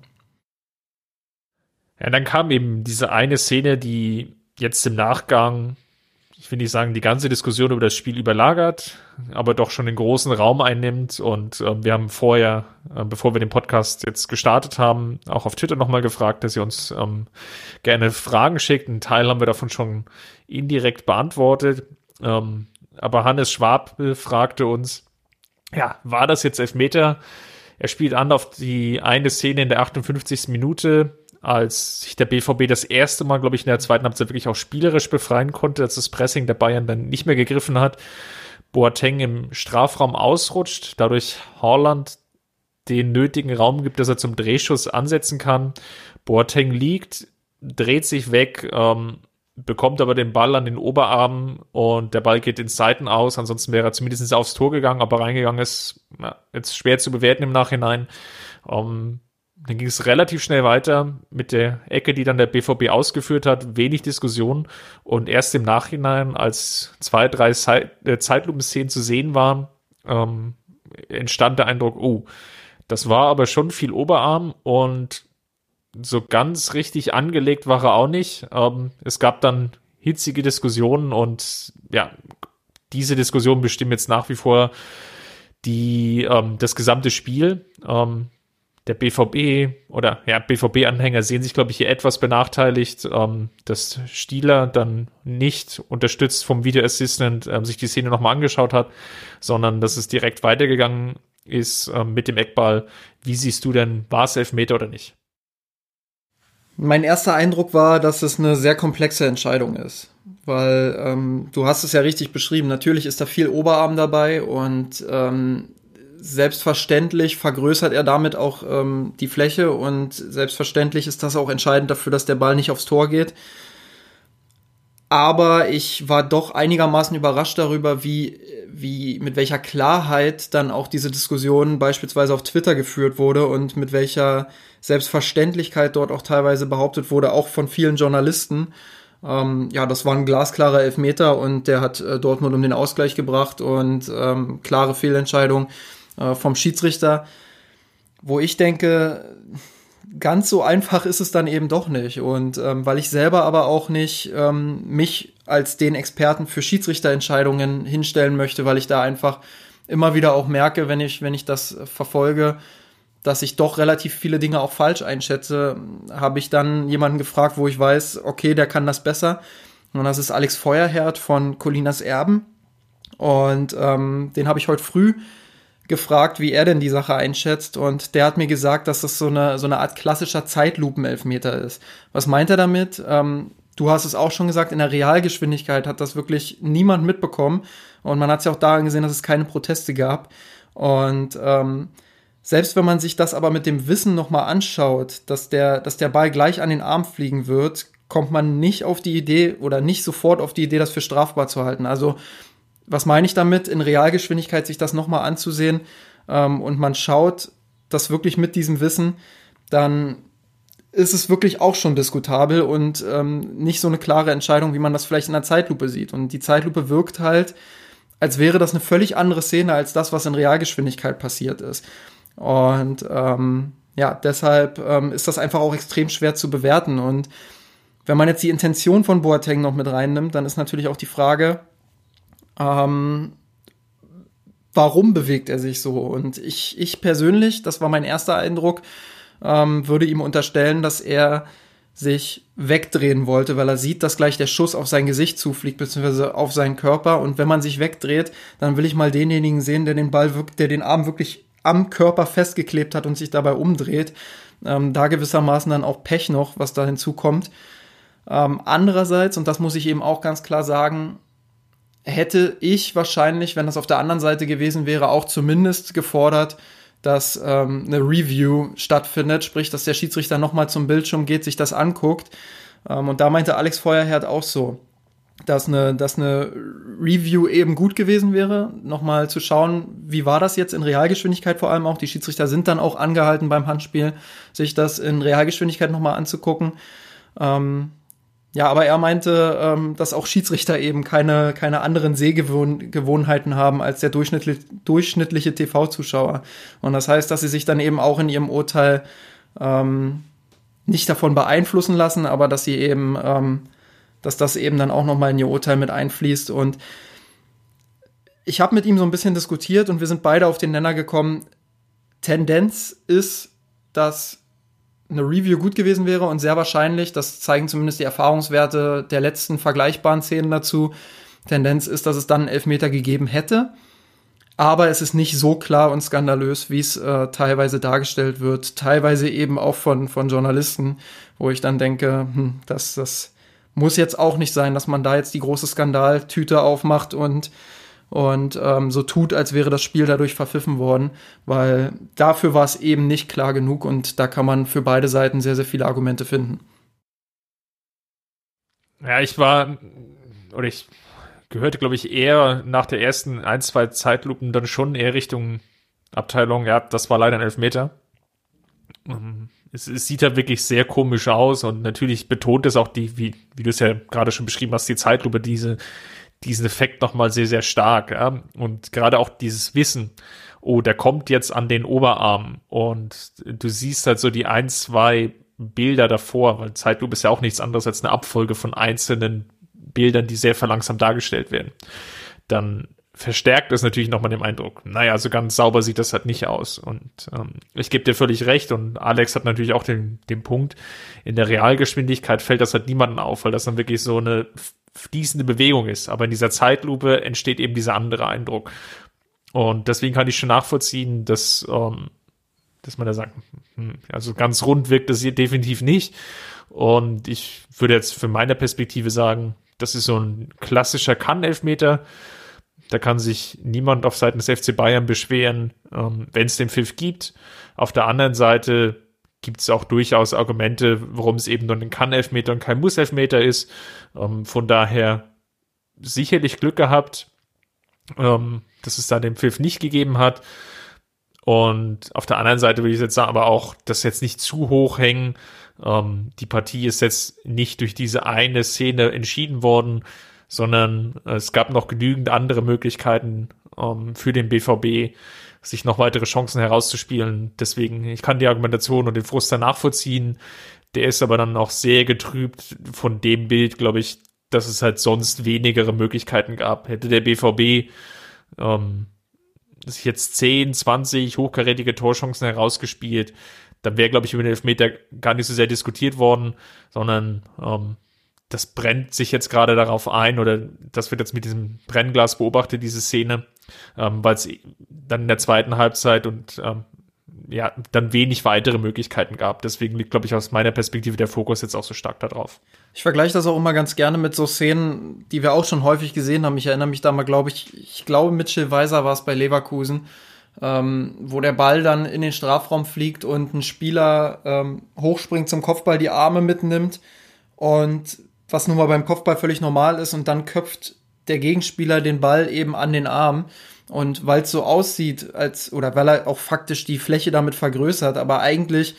B: Ja, dann kam eben diese eine Szene, die jetzt im Nachgang, ich will nicht sagen, die ganze Diskussion über das Spiel überlagert, aber doch schon den großen Raum einnimmt. Und äh, wir haben vorher, äh, bevor wir den Podcast jetzt gestartet haben, auch auf Twitter nochmal gefragt, dass ihr uns ähm, gerne Fragen schickt. Ein Teil haben wir davon schon indirekt beantwortet. Ähm, aber Hannes Schwab fragte uns, ja, war das jetzt Elfmeter? Er spielt an auf die eine Szene in der 58. Minute, als sich der BVB das erste Mal, glaube ich, in der zweiten Halbzeit wirklich auch spielerisch befreien konnte, als das Pressing der Bayern dann nicht mehr gegriffen hat. Boateng im Strafraum ausrutscht, dadurch Holland den nötigen Raum gibt, dass er zum Drehschuss ansetzen kann. Boateng liegt, dreht sich weg, ähm, bekommt aber den Ball an den Oberarm und der Ball geht ins Seiten aus. Ansonsten wäre er zumindest aufs Tor gegangen, aber reingegangen ist ja, jetzt schwer zu bewerten im Nachhinein. Ähm, dann ging es relativ schnell weiter mit der Ecke, die dann der BVB ausgeführt hat. Wenig Diskussion. Und erst im Nachhinein, als zwei, drei Zeit, äh, Zeitlupenszenen zu sehen waren, ähm, entstand der Eindruck, oh, das war aber schon viel Oberarm und so ganz richtig angelegt war er auch nicht. Ähm, es gab dann hitzige Diskussionen und ja, diese Diskussion bestimmt jetzt nach wie vor die, ähm, das gesamte Spiel. Ähm, der BVB oder ja, BVB-Anhänger sehen sich, glaube ich, hier etwas benachteiligt, ähm, dass Stieler dann nicht unterstützt vom Video Assistant ähm, sich die Szene nochmal angeschaut hat, sondern dass es direkt weitergegangen ist ähm, mit dem Eckball. Wie siehst du denn, war es Elfmeter oder nicht?
A: Mein erster Eindruck war, dass es eine sehr komplexe Entscheidung ist. Weil ähm, du hast es ja richtig beschrieben. Natürlich ist da viel Oberarm dabei und ähm, selbstverständlich vergrößert er damit auch ähm, die Fläche und selbstverständlich ist das auch entscheidend dafür, dass der Ball nicht aufs Tor geht. Aber ich war doch einigermaßen überrascht darüber, wie, wie, mit welcher Klarheit dann auch diese Diskussion beispielsweise auf Twitter geführt wurde und mit welcher Selbstverständlichkeit dort auch teilweise behauptet wurde, auch von vielen Journalisten. Ähm, ja, das war ein glasklarer Elfmeter und der hat äh, Dortmund um den Ausgleich gebracht und ähm, klare Fehlentscheidung äh, vom Schiedsrichter, wo ich denke, ganz so einfach ist es dann eben doch nicht. Und ähm, weil ich selber aber auch nicht ähm, mich als den Experten für Schiedsrichterentscheidungen hinstellen möchte, weil ich da einfach immer wieder auch merke, wenn ich, wenn ich das verfolge, dass ich doch relativ viele Dinge auch falsch einschätze, habe ich dann jemanden gefragt, wo ich weiß, okay, der kann das besser. Und das ist Alex Feuerherd von Colinas Erben. Und ähm, den habe ich heute früh gefragt, wie er denn die Sache einschätzt. Und der hat mir gesagt, dass das so eine, so eine Art klassischer Zeitlupenelfmeter ist. Was meint er damit? Ähm, du hast es auch schon gesagt, in der Realgeschwindigkeit hat das wirklich niemand mitbekommen. Und man hat es ja auch daran gesehen, dass es keine Proteste gab. Und ähm, selbst wenn man sich das aber mit dem Wissen nochmal anschaut, dass der, dass der Ball gleich an den Arm fliegen wird, kommt man nicht auf die Idee oder nicht sofort auf die Idee, das für strafbar zu halten. Also, was meine ich damit, in Realgeschwindigkeit sich das nochmal anzusehen ähm, und man schaut das wirklich mit diesem Wissen, dann ist es wirklich auch schon diskutabel und ähm, nicht so eine klare Entscheidung, wie man das vielleicht in der Zeitlupe sieht. Und die Zeitlupe wirkt halt, als wäre das eine völlig andere Szene als das, was in Realgeschwindigkeit passiert ist. Und ähm, ja, deshalb ähm, ist das einfach auch extrem schwer zu bewerten. Und wenn man jetzt die Intention von Boateng noch mit reinnimmt, dann ist natürlich auch die Frage, ähm, warum bewegt er sich so? Und ich, ich persönlich, das war mein erster Eindruck, ähm, würde ihm unterstellen, dass er sich wegdrehen wollte, weil er sieht, dass gleich der Schuss auf sein Gesicht zufliegt, beziehungsweise auf seinen Körper. Und wenn man sich wegdreht, dann will ich mal denjenigen sehen, der den Ball, der den Arm wirklich am Körper festgeklebt hat und sich dabei umdreht. Ähm, da gewissermaßen dann auch Pech noch, was da hinzukommt. Ähm, andererseits, und das muss ich eben auch ganz klar sagen, hätte ich wahrscheinlich, wenn das auf der anderen Seite gewesen wäre, auch zumindest gefordert, dass ähm, eine Review stattfindet, sprich, dass der Schiedsrichter nochmal zum Bildschirm geht, sich das anguckt. Ähm, und da meinte Alex Feuerherd auch so dass eine, dass eine Review eben gut gewesen wäre, nochmal zu schauen, wie war das jetzt in Realgeschwindigkeit vor allem auch. Die Schiedsrichter sind dann auch angehalten beim Handspiel, sich das in Realgeschwindigkeit nochmal anzugucken. Ähm, ja, aber er meinte, ähm, dass auch Schiedsrichter eben keine, keine anderen Sehgewohnheiten haben als der durchschnittliche, durchschnittliche TV-Zuschauer. Und das heißt, dass sie sich dann eben auch in ihrem Urteil ähm, nicht davon beeinflussen lassen, aber dass sie eben ähm, dass das eben dann auch nochmal in ihr Urteil mit einfließt. Und ich habe mit ihm so ein bisschen diskutiert und wir sind beide auf den Nenner gekommen. Tendenz ist, dass eine Review gut gewesen wäre und sehr wahrscheinlich, das zeigen zumindest die Erfahrungswerte der letzten vergleichbaren Szenen dazu, Tendenz ist, dass es dann einen Elfmeter gegeben hätte. Aber es ist nicht so klar und skandalös, wie es äh, teilweise dargestellt wird, teilweise eben auch von, von Journalisten, wo ich dann denke, hm, das, das muss jetzt auch nicht sein, dass man da jetzt die große Skandaltüte aufmacht und und ähm, so tut, als wäre das Spiel dadurch verpfiffen worden, weil dafür war es eben nicht klar genug und da kann man für beide Seiten sehr, sehr viele Argumente finden.
B: Ja, ich war, oder ich gehörte, glaube ich, eher nach der ersten ein, zwei Zeitlupen dann schon eher Richtung Abteilung, ja, das war leider ein Elfmeter. Ähm, es, es sieht ja wirklich sehr komisch aus und natürlich betont es auch die, wie, wie du es ja gerade schon beschrieben hast, die Zeitlupe, diese, diesen Effekt nochmal sehr, sehr stark. Ja? Und gerade auch dieses Wissen, oh, der kommt jetzt an den Oberarm und du siehst halt so die ein, zwei Bilder davor, weil Zeitlupe ist ja auch nichts anderes als eine Abfolge von einzelnen Bildern, die sehr verlangsamt dargestellt werden. Dann verstärkt es natürlich nochmal den Eindruck. Naja, so ganz sauber sieht das halt nicht aus. Und ähm, ich gebe dir völlig recht und Alex hat natürlich auch den, den Punkt, in der Realgeschwindigkeit fällt das halt niemanden auf, weil das dann wirklich so eine fließende Bewegung ist. Aber in dieser Zeitlupe entsteht eben dieser andere Eindruck. Und deswegen kann ich schon nachvollziehen, dass, ähm, dass man da sagt, hm, also ganz rund wirkt das hier definitiv nicht. Und ich würde jetzt für meine Perspektive sagen, das ist so ein klassischer Kann-Elfmeter. Da kann sich niemand auf Seiten des FC Bayern beschweren, ähm, wenn es den Pfiff gibt. Auf der anderen Seite gibt es auch durchaus Argumente, warum es eben nur ein Kann-Elfmeter und kein Muss-Elfmeter ist. Ähm, von daher sicherlich Glück gehabt, ähm, dass es da den Pfiff nicht gegeben hat. Und auf der anderen Seite würde ich jetzt sagen, aber auch das jetzt nicht zu hoch hängen. Ähm, die Partie ist jetzt nicht durch diese eine Szene entschieden worden sondern es gab noch genügend andere Möglichkeiten, ähm, für den BVB, sich noch weitere Chancen herauszuspielen. Deswegen, ich kann die Argumentation und den Frust da nachvollziehen. Der ist aber dann auch sehr getrübt von dem Bild, glaube ich, dass es halt sonst wenigere Möglichkeiten gab. Hätte der BVB ähm, sich jetzt 10, 20 hochkarätige Torchancen herausgespielt, dann wäre, glaube ich, über den Elfmeter gar nicht so sehr diskutiert worden, sondern ähm, das brennt sich jetzt gerade darauf ein oder das wird jetzt mit diesem Brennglas beobachtet, diese Szene, ähm, weil es dann in der zweiten Halbzeit und ähm, ja, dann wenig weitere Möglichkeiten gab. Deswegen liegt, glaube ich, aus meiner Perspektive der Fokus jetzt auch so stark darauf.
A: Ich vergleiche das auch immer ganz gerne mit so Szenen, die wir auch schon häufig gesehen haben. Ich erinnere mich da mal, glaube ich, ich glaube, Mitchell Weiser war es bei Leverkusen, ähm, wo der Ball dann in den Strafraum fliegt und ein Spieler ähm, hochspringt zum Kopfball, die Arme mitnimmt und was nun mal beim Kopfball völlig normal ist und dann köpft der Gegenspieler den Ball eben an den Arm. Und weil es so aussieht, als, oder weil er auch faktisch die Fläche damit vergrößert, aber eigentlich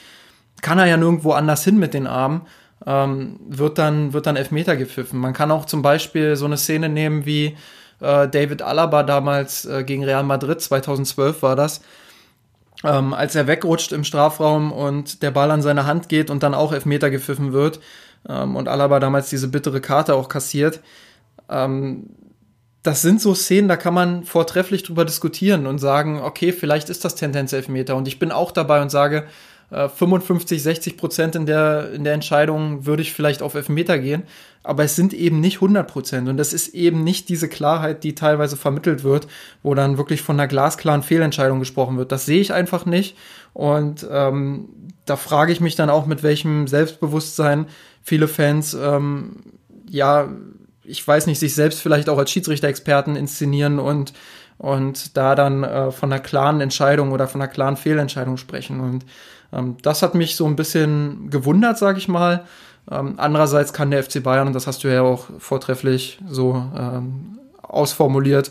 A: kann er ja nirgendwo anders hin mit den Armen, ähm, wird dann, wird dann Elfmeter gepfiffen. Man kann auch zum Beispiel so eine Szene nehmen wie äh, David Alaba damals äh, gegen Real Madrid, 2012 war das, ähm, als er wegrutscht im Strafraum und der Ball an seine Hand geht und dann auch Elfmeter gepfiffen wird ähm, und Alaba damals diese bittere Karte auch kassiert. Ähm, das sind so Szenen, da kann man vortrefflich drüber diskutieren und sagen, okay, vielleicht ist das Tendenz Elfmeter. Und ich bin auch dabei und sage, 55, äh, 60 Prozent in der, in der Entscheidung würde ich vielleicht auf Elfmeter gehen. Aber es sind eben nicht 100 Prozent. Und das ist eben nicht diese Klarheit, die teilweise vermittelt wird, wo dann wirklich von einer glasklaren Fehlentscheidung gesprochen wird. Das sehe ich einfach nicht. Und ähm, da frage ich mich dann auch, mit welchem Selbstbewusstsein viele Fans ähm, ja ich weiß nicht, sich selbst vielleicht auch als Schiedsrichter-Experten inszenieren und, und da dann äh, von einer klaren Entscheidung oder von einer klaren Fehlentscheidung sprechen. Und ähm, das hat mich so ein bisschen gewundert, sage ich mal. Ähm, andererseits kann der FC Bayern, und das hast du ja auch vortrefflich so ähm, ausformuliert,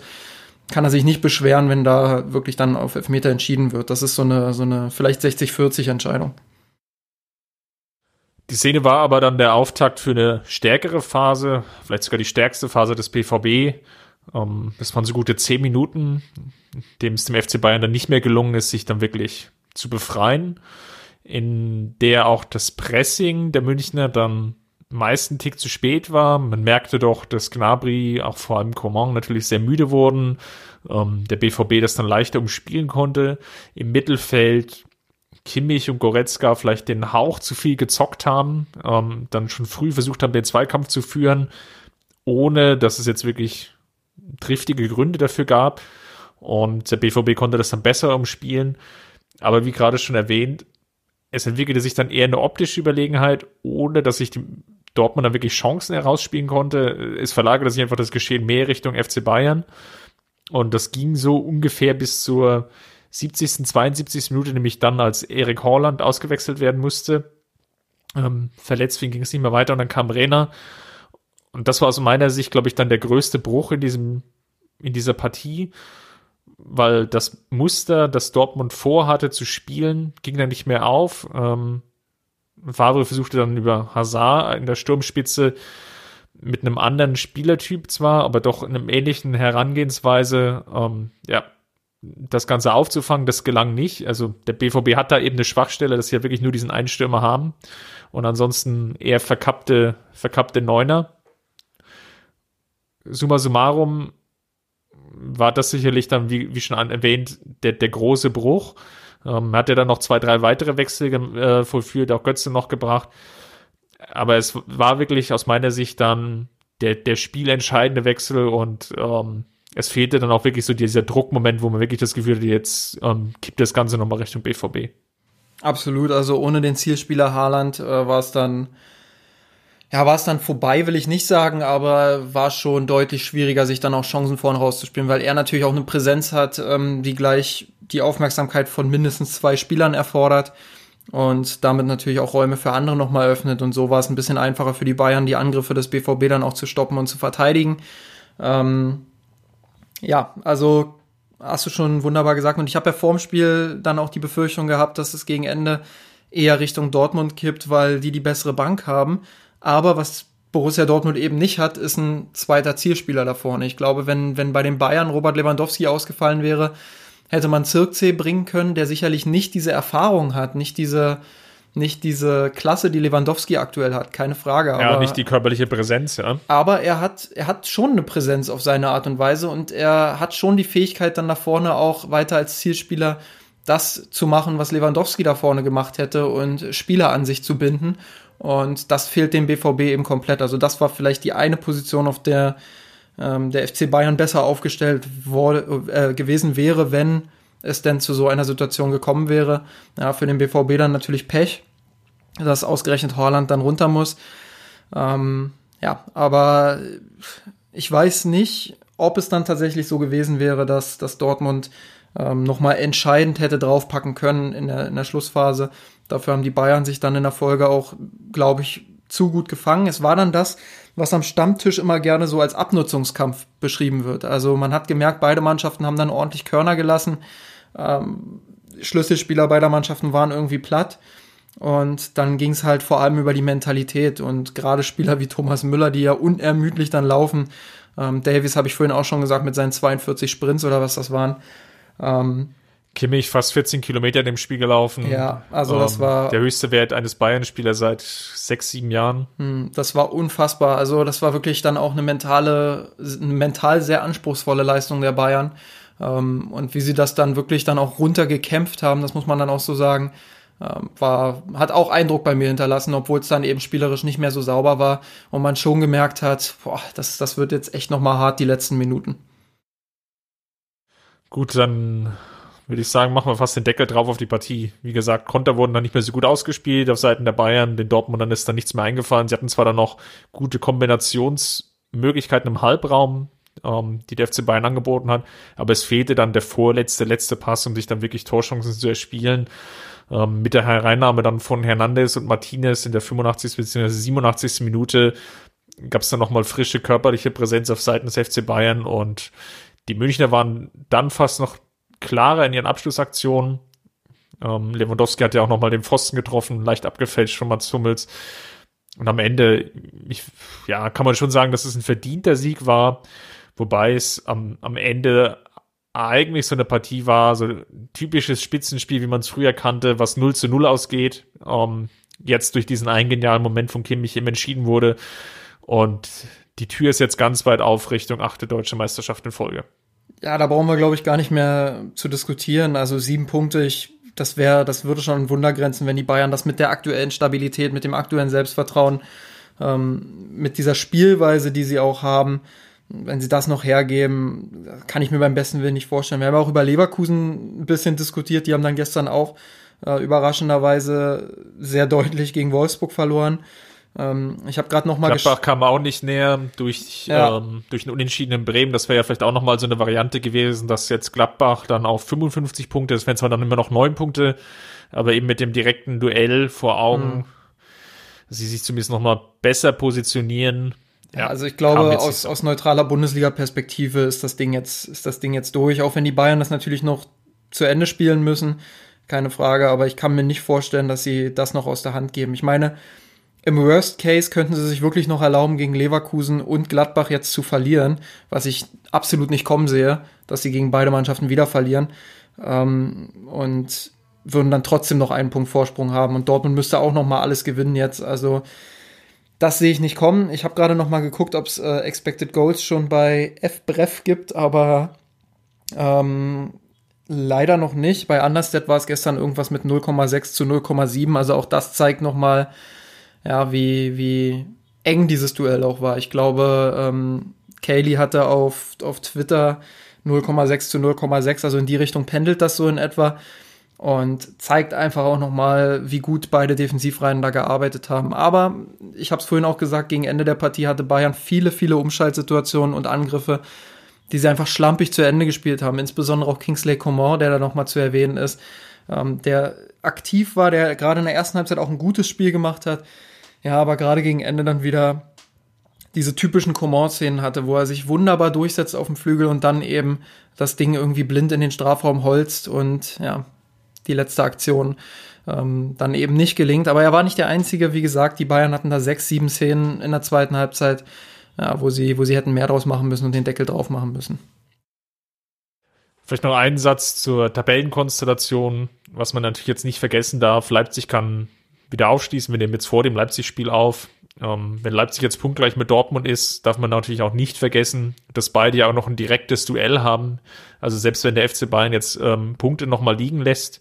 A: kann er sich nicht beschweren, wenn da wirklich dann auf Elfmeter entschieden wird. Das ist so eine, so eine vielleicht 60-40 Entscheidung.
B: Die Szene war aber dann der Auftakt für eine stärkere Phase, vielleicht sogar die stärkste Phase des BVB. Um, das waren so gute zehn Minuten, dem es dem FC Bayern dann nicht mehr gelungen ist, sich dann wirklich zu befreien, in der auch das Pressing der Münchner dann meisten Tick zu spät war. Man merkte doch, dass Gnabry, auch vor allem Coman, natürlich sehr müde wurden. Um, der BVB das dann leichter umspielen konnte. Im Mittelfeld Kimmich und Goretzka vielleicht den Hauch zu viel gezockt haben, ähm, dann schon früh versucht haben, den Zweikampf zu führen, ohne dass es jetzt wirklich triftige Gründe dafür gab. Und der BVB konnte das dann besser umspielen. Aber wie gerade schon erwähnt, es entwickelte sich dann eher eine optische Überlegenheit, ohne dass sich Dortmund dann wirklich Chancen herausspielen konnte. Es verlagerte sich einfach das Geschehen mehr Richtung FC Bayern. Und das ging so ungefähr bis zur 70., 72. Minute, nämlich dann, als Erik Horland ausgewechselt werden musste. Ähm, verletzt ging es nicht mehr weiter und dann kam Renner. Und das war aus meiner Sicht, glaube ich, dann der größte Bruch in diesem, in dieser Partie, weil das Muster, das Dortmund vorhatte zu spielen, ging dann nicht mehr auf. Ähm, Favre versuchte dann über Hazard in der Sturmspitze mit einem anderen Spielertyp zwar, aber doch in einem ähnlichen Herangehensweise, ähm, ja, das Ganze aufzufangen. Das gelang nicht. Also der BVB hat da eben eine Schwachstelle, dass sie ja wirklich nur diesen einen Stürmer haben und ansonsten eher verkappte, verkappte Neuner. Summa summarum war das sicherlich dann, wie, wie schon erwähnt, der, der große Bruch. Ähm, hat er dann noch zwei, drei weitere Wechsel äh, vollführt, auch Götze noch gebracht. Aber es war wirklich aus meiner Sicht dann der, der spielentscheidende Wechsel und ähm, es fehlte dann auch wirklich so dieser Druckmoment, wo man wirklich das Gefühl hat, jetzt ähm, kippt das Ganze nochmal Richtung BVB.
A: Absolut, also ohne den Zielspieler Haaland äh, war es dann, ja, war es dann vorbei, will ich nicht sagen, aber war schon deutlich schwieriger, sich dann auch Chancen vorne rauszuspielen, weil er natürlich auch eine Präsenz hat, ähm, die gleich die Aufmerksamkeit von mindestens zwei Spielern erfordert und damit natürlich auch Räume für andere nochmal öffnet. Und so war es ein bisschen einfacher für die Bayern, die Angriffe des BVB dann auch zu stoppen und zu verteidigen. Ähm, ja, also hast du schon wunderbar gesagt. Und ich habe ja vorm Spiel dann auch die Befürchtung gehabt, dass es gegen Ende eher Richtung Dortmund kippt, weil die die bessere Bank haben. Aber was Borussia Dortmund eben nicht hat, ist ein zweiter Zielspieler da vorne. Ich glaube, wenn, wenn bei den Bayern Robert Lewandowski ausgefallen wäre, hätte man Zirkzee bringen können, der sicherlich nicht diese Erfahrung hat, nicht diese, nicht diese Klasse, die Lewandowski aktuell hat, keine Frage.
B: Aber, ja, nicht die körperliche Präsenz, ja.
A: Aber er hat, er hat schon eine Präsenz auf seine Art und Weise und er hat schon die Fähigkeit, dann da vorne auch weiter als Zielspieler das zu machen, was Lewandowski da vorne gemacht hätte und Spieler an sich zu binden. Und das fehlt dem BVB eben komplett. Also das war vielleicht die eine Position, auf der ähm, der FC Bayern besser aufgestellt äh, gewesen wäre, wenn es denn zu so einer Situation gekommen wäre. Ja, für den BVB dann natürlich Pech, dass ausgerechnet Horland dann runter muss. Ähm, ja, aber ich weiß nicht, ob es dann tatsächlich so gewesen wäre, dass, dass Dortmund ähm, nochmal entscheidend hätte draufpacken können in der, in der Schlussphase. Dafür haben die Bayern sich dann in der Folge auch, glaube ich, zu gut gefangen. Es war dann das, was am Stammtisch immer gerne so als Abnutzungskampf beschrieben wird. Also man hat gemerkt, beide Mannschaften haben dann ordentlich Körner gelassen. Ähm, Schlüsselspieler beider Mannschaften waren irgendwie platt. Und dann ging es halt vor allem über die Mentalität und gerade Spieler wie Thomas Müller, die ja unermüdlich dann laufen. Ähm, Davies habe ich vorhin auch schon gesagt mit seinen 42 Sprints oder was das waren. Ähm,
B: Kimmich fast 14 Kilometer in dem Spiel gelaufen.
A: Ja, also das ähm, war
B: der höchste Wert eines Bayern-Spielers seit sechs, sieben Jahren.
A: Hm, das war unfassbar. Also das war wirklich dann auch eine mentale, eine mental sehr anspruchsvolle Leistung der Bayern. Ähm, und wie sie das dann wirklich dann auch runtergekämpft haben, das muss man dann auch so sagen, ähm, war, hat auch Eindruck bei mir hinterlassen, obwohl es dann eben spielerisch nicht mehr so sauber war und man schon gemerkt hat, boah, das, das wird jetzt echt nochmal hart die letzten Minuten.
B: Gut, dann würde ich sagen, machen wir fast den Deckel drauf auf die Partie. Wie gesagt, Konter wurden dann nicht mehr so gut ausgespielt auf Seiten der Bayern. Den Dortmundern ist dann nichts mehr eingefallen. Sie hatten zwar dann noch gute Kombinationsmöglichkeiten im Halbraum, ähm, die der FC Bayern angeboten hat, aber es fehlte dann der vorletzte, letzte Pass, um sich dann wirklich Torchancen zu erspielen. Ähm, mit der Hereinnahme dann von Hernandez und Martinez in der 85. bzw. 87. Minute gab es dann nochmal frische körperliche Präsenz auf Seiten des FC Bayern und die Münchner waren dann fast noch klarer in ihren Abschlussaktionen. Ähm, Lewandowski hat ja auch nochmal den Pfosten getroffen, leicht abgefälscht von Mats Hummels. Und am Ende, ich, ja, kann man schon sagen, dass es ein verdienter Sieg war, wobei es am, am Ende eigentlich so eine Partie war, so typisches Spitzenspiel, wie man es früher kannte, was 0 zu 0 ausgeht. Ähm, jetzt durch diesen einen genialen Moment von Kimmich eben entschieden wurde. Und die Tür ist jetzt ganz weit auf Richtung achte deutsche Meisterschaft in Folge.
A: Ja, da brauchen wir, glaube ich, gar nicht mehr zu diskutieren. Also sieben Punkte, ich, das wäre, das würde schon ein Wunder grenzen, wenn die Bayern das mit der aktuellen Stabilität, mit dem aktuellen Selbstvertrauen, ähm, mit dieser Spielweise, die sie auch haben, wenn sie das noch hergeben, kann ich mir beim besten Willen nicht vorstellen. Wir haben auch über Leverkusen ein bisschen diskutiert. Die haben dann gestern auch äh, überraschenderweise sehr deutlich gegen Wolfsburg verloren. Ähm, ich habe gerade noch mal
B: Gladbach kam auch nicht näher durch ja. ähm, durch einen Unentschieden in Bremen. Das wäre ja vielleicht auch noch mal so eine Variante gewesen, dass jetzt Gladbach dann auf 55 Punkte, das wären zwar dann immer noch neun Punkte, aber eben mit dem direkten Duell vor Augen, mhm. sie sich zumindest noch mal besser positionieren.
A: Ja, also ich glaube, aus, aus neutraler Bundesliga-Perspektive ist das Ding jetzt, ist das Ding jetzt durch, auch wenn die Bayern das natürlich noch zu Ende spielen müssen, keine Frage, aber ich kann mir nicht vorstellen, dass sie das noch aus der Hand geben. Ich meine, im Worst Case könnten sie sich wirklich noch erlauben, gegen Leverkusen und Gladbach jetzt zu verlieren, was ich absolut nicht kommen sehe, dass sie gegen beide Mannschaften wieder verlieren. Ähm, und würden dann trotzdem noch einen Punkt Vorsprung haben. Und Dortmund müsste auch noch mal alles gewinnen jetzt. Also das sehe ich nicht kommen. Ich habe gerade noch mal geguckt, ob es äh, Expected Goals schon bei FBref gibt, aber ähm, leider noch nicht. Bei Understat war es gestern irgendwas mit 0,6 zu 0,7. Also auch das zeigt noch mal, ja, wie, wie eng dieses Duell auch war. Ich glaube, ähm, Kaylee hatte auf, auf Twitter 0,6 zu 0,6, also in die Richtung pendelt das so in etwa und zeigt einfach auch nochmal, wie gut beide Defensivreihen da gearbeitet haben. Aber ich habe es vorhin auch gesagt, gegen Ende der Partie hatte Bayern viele, viele Umschaltsituationen und Angriffe, die sie einfach schlampig zu Ende gespielt haben. Insbesondere auch Kingsley Coman, der da nochmal zu erwähnen ist, ähm, der aktiv war, der gerade in der ersten Halbzeit auch ein gutes Spiel gemacht hat, ja, aber gerade gegen Ende dann wieder diese typischen Coman-Szenen hatte, wo er sich wunderbar durchsetzt auf dem Flügel und dann eben das Ding irgendwie blind in den Strafraum holzt und ja, die letzte Aktion ähm, dann eben nicht gelingt. Aber er war nicht der Einzige, wie gesagt, die Bayern hatten da sechs, sieben Szenen in der zweiten Halbzeit, ja, wo, sie, wo sie hätten mehr draus machen müssen und den Deckel drauf machen müssen.
B: Vielleicht noch einen Satz zur Tabellenkonstellation, was man natürlich jetzt nicht vergessen darf. Leipzig kann wieder aufschließen. Wir nehmen jetzt vor dem Leipzig-Spiel auf. Ähm, wenn Leipzig jetzt punktgleich mit Dortmund ist, darf man natürlich auch nicht vergessen, dass beide ja auch noch ein direktes Duell haben. Also selbst wenn der FC Bayern jetzt ähm, Punkte nochmal liegen lässt,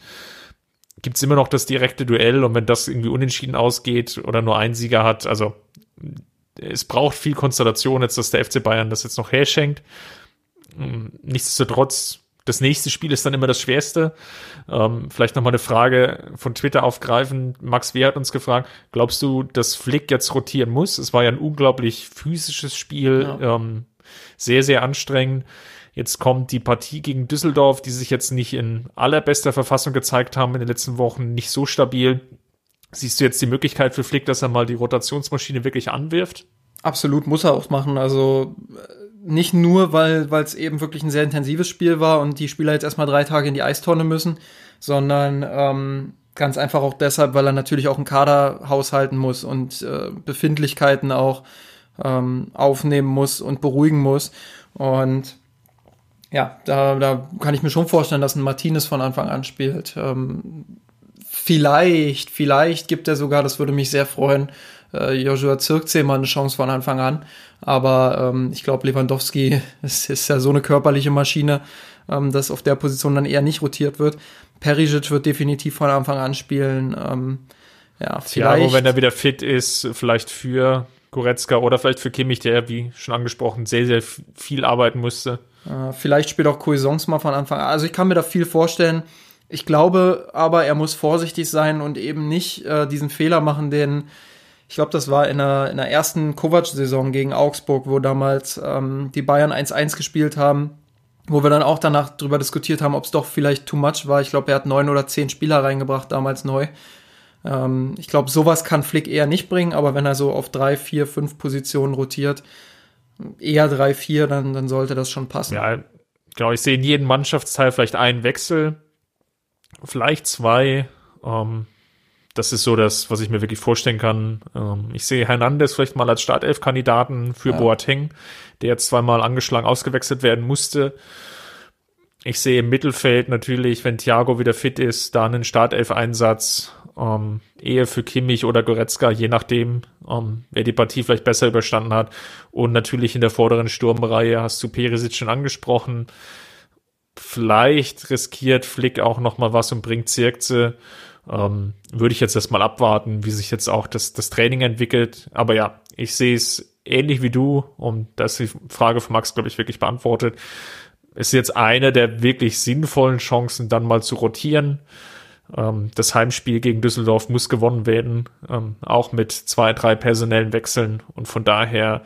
B: gibt's immer noch das direkte Duell und wenn das irgendwie unentschieden ausgeht oder nur ein Sieger hat, also es braucht viel Konstellation jetzt, dass der FC Bayern das jetzt noch herschenkt. Ähm, nichtsdestotrotz das nächste Spiel ist dann immer das schwerste. Ähm, vielleicht nochmal eine Frage von Twitter aufgreifen. Max W. hat uns gefragt, glaubst du, dass Flick jetzt rotieren muss? Es war ja ein unglaublich physisches Spiel, ja. ähm, sehr, sehr anstrengend. Jetzt kommt die Partie gegen Düsseldorf, die sich jetzt nicht in allerbester Verfassung gezeigt haben in den letzten Wochen, nicht so stabil. Siehst du jetzt die Möglichkeit für Flick, dass er mal die Rotationsmaschine wirklich anwirft?
A: Absolut muss er auch machen. Also nicht nur, weil es eben wirklich ein sehr intensives Spiel war und die Spieler jetzt erstmal drei Tage in die Eistonne müssen, sondern ähm, ganz einfach auch deshalb, weil er natürlich auch einen Kader haushalten muss und äh, Befindlichkeiten auch ähm, aufnehmen muss und beruhigen muss. Und ja, da, da kann ich mir schon vorstellen, dass ein Martinez von Anfang an spielt. Ähm, vielleicht, vielleicht gibt er sogar, das würde mich sehr freuen, äh, Joshua Zirkzee mal eine Chance von Anfang an. Aber ähm, ich glaube, Lewandowski ist, ist ja so eine körperliche Maschine, ähm, dass auf der Position dann eher nicht rotiert wird. Perisic wird definitiv von Anfang an spielen. Ähm, ja, vielleicht. Thiago,
B: wenn er wieder fit ist, vielleicht für Goretzka oder vielleicht für Kimmich, der, wie schon angesprochen, sehr, sehr viel arbeiten musste.
A: Äh, vielleicht spielt auch Cuisance mal von Anfang an. Also ich kann mir da viel vorstellen. Ich glaube aber, er muss vorsichtig sein und eben nicht äh, diesen Fehler machen, den ich glaube, das war in der, in der ersten Kovac-Saison gegen Augsburg, wo damals ähm, die Bayern 1-1 gespielt haben, wo wir dann auch danach drüber diskutiert haben, ob es doch vielleicht too much war. Ich glaube, er hat neun oder zehn Spieler reingebracht, damals neu. Ähm, ich glaube, sowas kann Flick eher nicht bringen, aber wenn er so auf drei, vier, fünf Positionen rotiert, eher drei, vier, dann, dann sollte das schon passen.
B: Ja, genau. Ich sehe in jedem Mannschaftsteil vielleicht einen Wechsel, vielleicht zwei. Ähm, das ist so das, was ich mir wirklich vorstellen kann. Ähm, ich sehe Hernandez vielleicht mal als Startelf-Kandidaten für ja. Boateng, der jetzt zweimal angeschlagen ausgewechselt werden musste. Ich sehe im Mittelfeld natürlich, wenn Thiago wieder fit ist, da einen Startelf-Einsatz, ähm, eher für Kimmich oder Goretzka, je nachdem, ähm, wer die Partie vielleicht besser überstanden hat. Und natürlich in der vorderen Sturmreihe hast du Perisic schon angesprochen. Vielleicht riskiert Flick auch noch mal was und bringt Zirkze ähm, würde ich jetzt erstmal abwarten, wie sich jetzt auch das, das Training entwickelt. Aber ja, ich sehe es ähnlich wie du und das ist die Frage von Max, glaube ich, wirklich beantwortet. Es ist jetzt eine der wirklich sinnvollen Chancen, dann mal zu rotieren. Ähm, das Heimspiel gegen Düsseldorf muss gewonnen werden, ähm, auch mit zwei, drei personellen Wechseln und von daher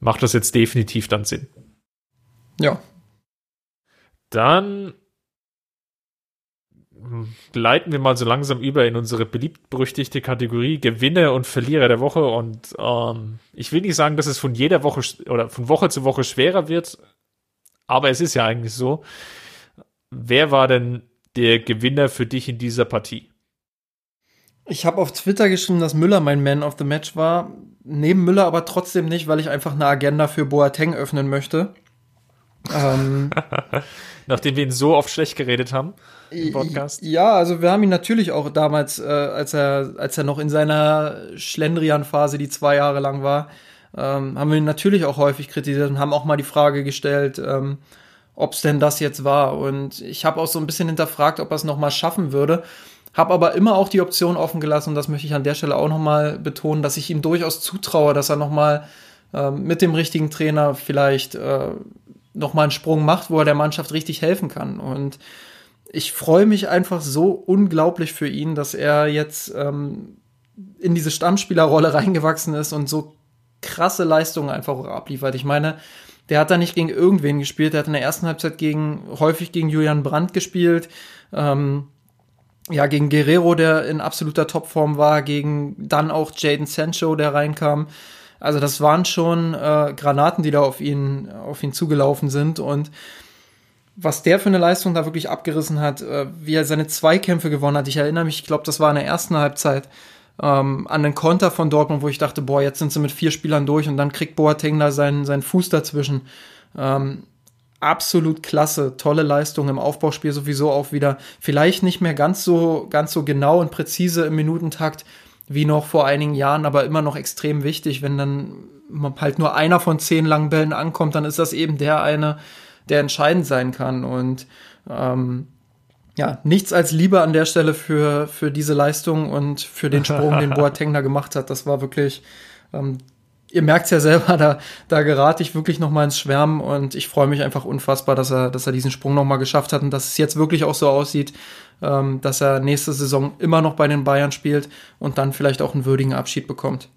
B: macht das jetzt definitiv dann Sinn.
A: Ja.
B: Dann leiten wir mal so langsam über in unsere beliebt-berüchtigte Kategorie Gewinner und Verlierer der Woche. Und ähm, ich will nicht sagen, dass es von jeder Woche oder von Woche zu Woche schwerer wird, aber es ist ja eigentlich so. Wer war denn der Gewinner für dich in dieser Partie?
A: Ich habe auf Twitter geschrieben, dass Müller mein Man of the Match war. Neben Müller aber trotzdem nicht, weil ich einfach eine Agenda für Boateng öffnen möchte.
B: Ähm, Nachdem wir ihn so oft schlecht geredet haben im Podcast.
A: Ja, also wir haben ihn natürlich auch damals, äh, als er, als er noch in seiner Schlendrian-Phase, die zwei Jahre lang war, ähm, haben wir ihn natürlich auch häufig kritisiert und haben auch mal die Frage gestellt, ähm, ob es denn das jetzt war. Und ich habe auch so ein bisschen hinterfragt, ob er es nochmal schaffen würde. Habe aber immer auch die Option offen gelassen, und das möchte ich an der Stelle auch nochmal betonen, dass ich ihm durchaus zutraue, dass er nochmal äh, mit dem richtigen Trainer vielleicht äh, nochmal einen Sprung macht, wo er der Mannschaft richtig helfen kann. Und ich freue mich einfach so unglaublich für ihn, dass er jetzt ähm, in diese Stammspielerrolle reingewachsen ist und so krasse Leistungen einfach auch abliefert. Ich meine, der hat da nicht gegen irgendwen gespielt, der hat in der ersten Halbzeit gegen, häufig gegen Julian Brandt gespielt, ähm, ja, gegen Guerrero, der in absoluter Topform war, gegen dann auch Jaden Sancho, der reinkam. Also das waren schon äh, Granaten, die da auf ihn, auf ihn zugelaufen sind und was der für eine Leistung da wirklich abgerissen hat, äh, wie er seine Zweikämpfe gewonnen hat. Ich erinnere mich, ich glaube, das war in der ersten Halbzeit ähm, an den Konter von Dortmund, wo ich dachte, boah, jetzt sind sie mit vier Spielern durch und dann kriegt Boateng da seinen, seinen Fuß dazwischen. Ähm, absolut klasse, tolle Leistung im Aufbauspiel sowieso auch wieder. Vielleicht nicht mehr ganz so, ganz so genau und präzise im Minutentakt wie noch vor einigen Jahren, aber immer noch extrem wichtig. Wenn dann halt nur einer von zehn langen Bällen ankommt, dann ist das eben der eine, der entscheidend sein kann. Und ähm, ja, nichts als Liebe an der Stelle für, für diese Leistung und für den Sprung, den Boateng da gemacht hat. Das war wirklich, ähm, ihr merkt's ja selber, da, da gerate ich wirklich noch mal ins Schwärmen und ich freue mich einfach unfassbar, dass er, dass er diesen Sprung noch mal geschafft hat und dass es jetzt wirklich auch so aussieht, ähm, dass er nächste Saison immer noch bei den Bayern spielt und dann vielleicht auch einen würdigen Abschied bekommt.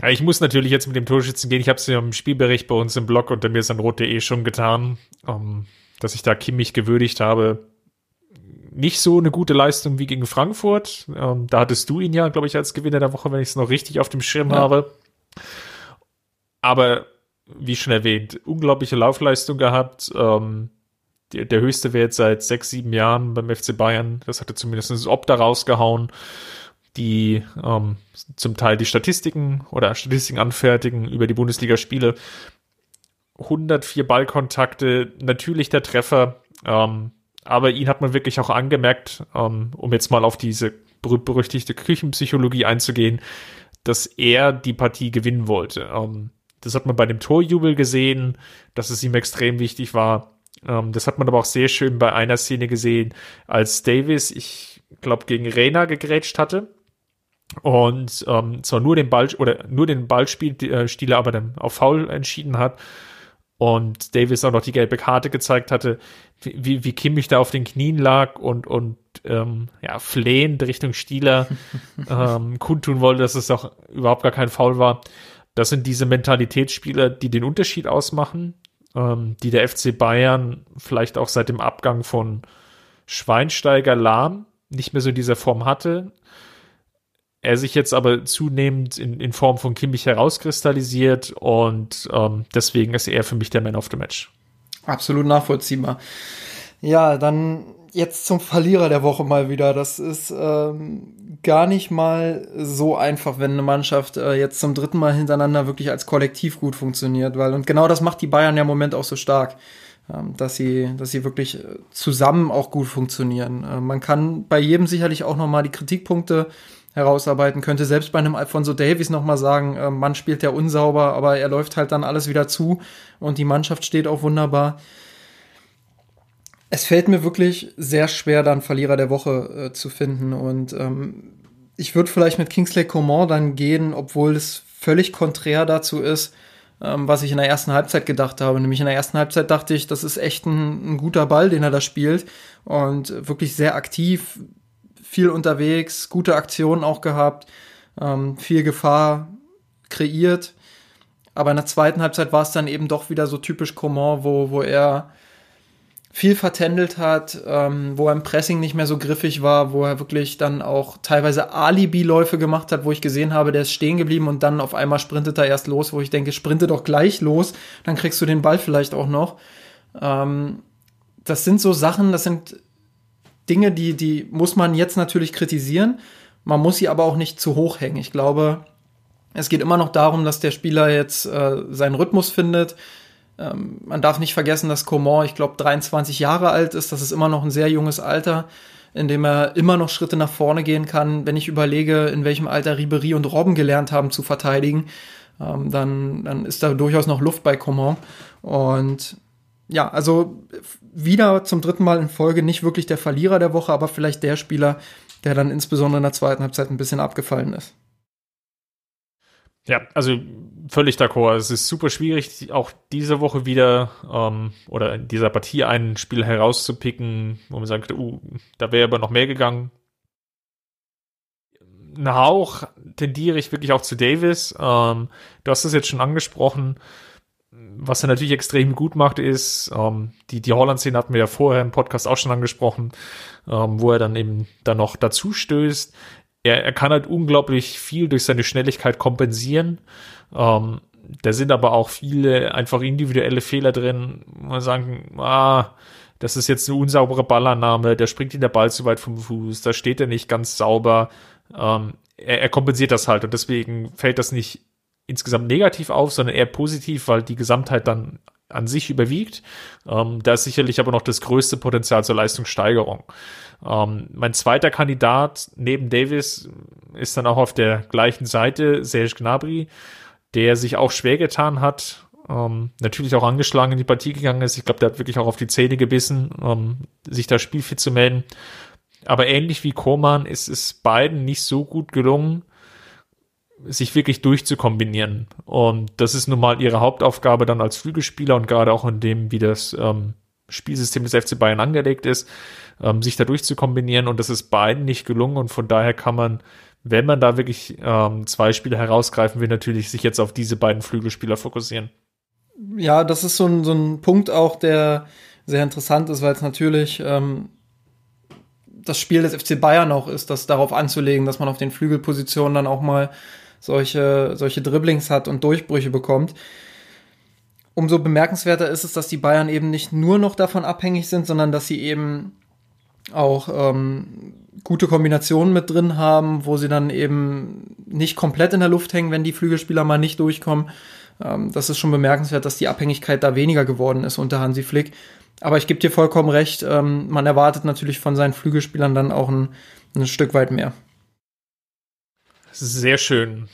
B: Ja, ich muss natürlich jetzt mit dem Torschützen gehen. Ich habe es ja im Spielbericht bei uns im Blog unter mir ist an rot.de schon getan, um, ähm, dass ich da Kimmich gewürdigt habe. Nicht so eine gute Leistung wie gegen Frankfurt. Um, ähm, da hattest du ihn ja, glaube ich, als Gewinner der Woche, wenn ich es noch richtig auf dem Schirm ja. habe. Aber wie schon erwähnt, unglaubliche Laufleistung gehabt. Um, ähm, der, der höchste Wert seit sechs, sieben Jahren beim FC Bayern. Das hatte zumindest das Opta rausgehauen die ähm, zum Teil die Statistiken oder Statistiken anfertigen über die Bundesligaspiele. 104 Ballkontakte, natürlich der Treffer, ähm, aber ihn hat man wirklich auch angemerkt, ähm, um jetzt mal auf diese berühmt-berüchtigte Küchenpsychologie einzugehen, dass er die Partie gewinnen wollte. Ähm, das hat man bei dem Torjubel gesehen, dass es ihm extrem wichtig war. Ähm, das hat man aber auch sehr schön bei einer Szene gesehen, als Davis, ich glaube, gegen Reina gegrätscht hatte und ähm, zwar nur den Ball oder nur den Ballspiel äh, aber dann auf Foul entschieden hat und Davis auch noch die gelbe Karte gezeigt hatte, wie, wie Kimmich da auf den Knien lag und und ähm, ja flehend Richtung Stieler ähm, kundtun wollte, dass es auch überhaupt gar kein Foul war. Das sind diese Mentalitätsspieler, die den Unterschied ausmachen, ähm, die der FC Bayern vielleicht auch seit dem Abgang von Schweinsteiger Lahm nicht mehr so in dieser Form hatte er sich jetzt aber zunehmend in, in Form von Kimmich herauskristallisiert und ähm, deswegen ist er für mich der Man of the Match.
A: Absolut nachvollziehbar. Ja, dann jetzt zum Verlierer der Woche mal wieder. Das ist ähm, gar nicht mal so einfach, wenn eine Mannschaft äh, jetzt zum dritten Mal hintereinander wirklich als Kollektiv gut funktioniert, weil und genau das macht die Bayern ja im Moment auch so stark, ähm, dass sie, dass sie wirklich äh, zusammen auch gut funktionieren. Äh, man kann bei jedem sicherlich auch noch mal die Kritikpunkte herausarbeiten könnte. Selbst bei einem Alfonso Davies nochmal sagen, äh, Mann spielt ja unsauber, aber er läuft halt dann alles wieder zu und die Mannschaft steht auch wunderbar. Es fällt mir wirklich sehr schwer, dann Verlierer der Woche äh, zu finden und ähm, ich würde vielleicht mit Kingsley Coman dann gehen, obwohl es völlig konträr dazu ist, ähm, was ich in der ersten Halbzeit gedacht habe. Nämlich in der ersten Halbzeit dachte ich, das ist echt ein, ein guter Ball, den er da spielt und wirklich sehr aktiv, viel unterwegs, gute Aktionen auch gehabt, ähm, viel Gefahr kreiert. Aber in der zweiten Halbzeit war es dann eben doch wieder so typisch Coman, wo, wo er viel vertändelt hat, ähm, wo er im Pressing nicht mehr so griffig war, wo er wirklich dann auch teilweise Alibi-Läufe gemacht hat, wo ich gesehen habe, der ist stehen geblieben und dann auf einmal sprintet er erst los, wo ich denke, sprinte doch gleich los, dann kriegst du den Ball vielleicht auch noch. Ähm, das sind so Sachen, das sind Dinge, die, die muss man jetzt natürlich kritisieren. Man muss sie aber auch nicht zu hoch hängen. Ich glaube, es geht immer noch darum, dass der Spieler jetzt äh, seinen Rhythmus findet. Ähm, man darf nicht vergessen, dass Coman, ich glaube, 23 Jahre alt ist. Das ist immer noch ein sehr junges Alter, in dem er immer noch Schritte nach vorne gehen kann. Wenn ich überlege, in welchem Alter Ribery und Robben gelernt haben zu verteidigen, ähm, dann, dann ist da durchaus noch Luft bei Coman. Und ja, also wieder zum dritten Mal in Folge nicht wirklich der Verlierer der Woche, aber vielleicht der Spieler, der dann insbesondere in der zweiten Halbzeit ein bisschen abgefallen ist.
B: Ja, also völlig d'accord. Es ist super schwierig, auch diese Woche wieder ähm, oder in dieser Partie ein Spiel herauszupicken, wo man sagt, uh, da wäre aber noch mehr gegangen. Ein Hauch tendiere ich wirklich auch zu Davis. Ähm, du hast es jetzt schon angesprochen was er natürlich extrem gut macht, ist, ähm, die, die Holland-Szene hatten wir ja vorher im Podcast auch schon angesprochen, ähm, wo er dann eben dann noch dazu stößt. Er, er kann halt unglaublich viel durch seine Schnelligkeit kompensieren. Ähm, da sind aber auch viele einfach individuelle Fehler drin. Man sagen, ah, das ist jetzt eine unsaubere Ballannahme, der springt in der Ball zu weit vom Fuß, da steht er nicht ganz sauber. Ähm, er, er kompensiert das halt und deswegen fällt das nicht insgesamt negativ auf, sondern eher positiv, weil die Gesamtheit dann an sich überwiegt. Ähm, da ist sicherlich aber noch das größte Potenzial zur Leistungssteigerung. Ähm, mein zweiter Kandidat neben Davis ist dann auch auf der gleichen Seite Serge Gnabry, der sich auch schwer getan hat, ähm, natürlich auch angeschlagen in die Partie gegangen ist. Ich glaube, der hat wirklich auch auf die Zähne gebissen, ähm, sich da spielfit zu melden. Aber ähnlich wie Koman ist es beiden nicht so gut gelungen, sich wirklich durchzukombinieren. Und das ist nun mal ihre Hauptaufgabe dann als Flügelspieler und gerade auch in dem, wie das ähm, Spielsystem des FC Bayern angelegt ist, ähm, sich da durchzukombinieren. Und das ist beiden nicht gelungen. Und von daher kann man, wenn man da wirklich ähm, zwei Spieler herausgreifen will, natürlich sich jetzt auf diese beiden Flügelspieler fokussieren.
A: Ja, das ist so ein, so ein Punkt auch, der sehr interessant ist, weil es natürlich ähm, das Spiel des FC Bayern auch ist, das darauf anzulegen, dass man auf den Flügelpositionen dann auch mal solche, solche Dribblings hat und Durchbrüche bekommt. Umso bemerkenswerter ist es, dass die Bayern eben nicht nur noch davon abhängig sind, sondern dass sie eben auch ähm, gute Kombinationen mit drin haben, wo sie dann eben nicht komplett in der Luft hängen, wenn die Flügelspieler mal nicht durchkommen. Ähm, das ist schon bemerkenswert, dass die Abhängigkeit da weniger geworden ist unter Hansi Flick. Aber ich gebe dir vollkommen recht, ähm, man erwartet natürlich von seinen Flügelspielern dann auch ein, ein Stück weit mehr.
B: Sehr schön.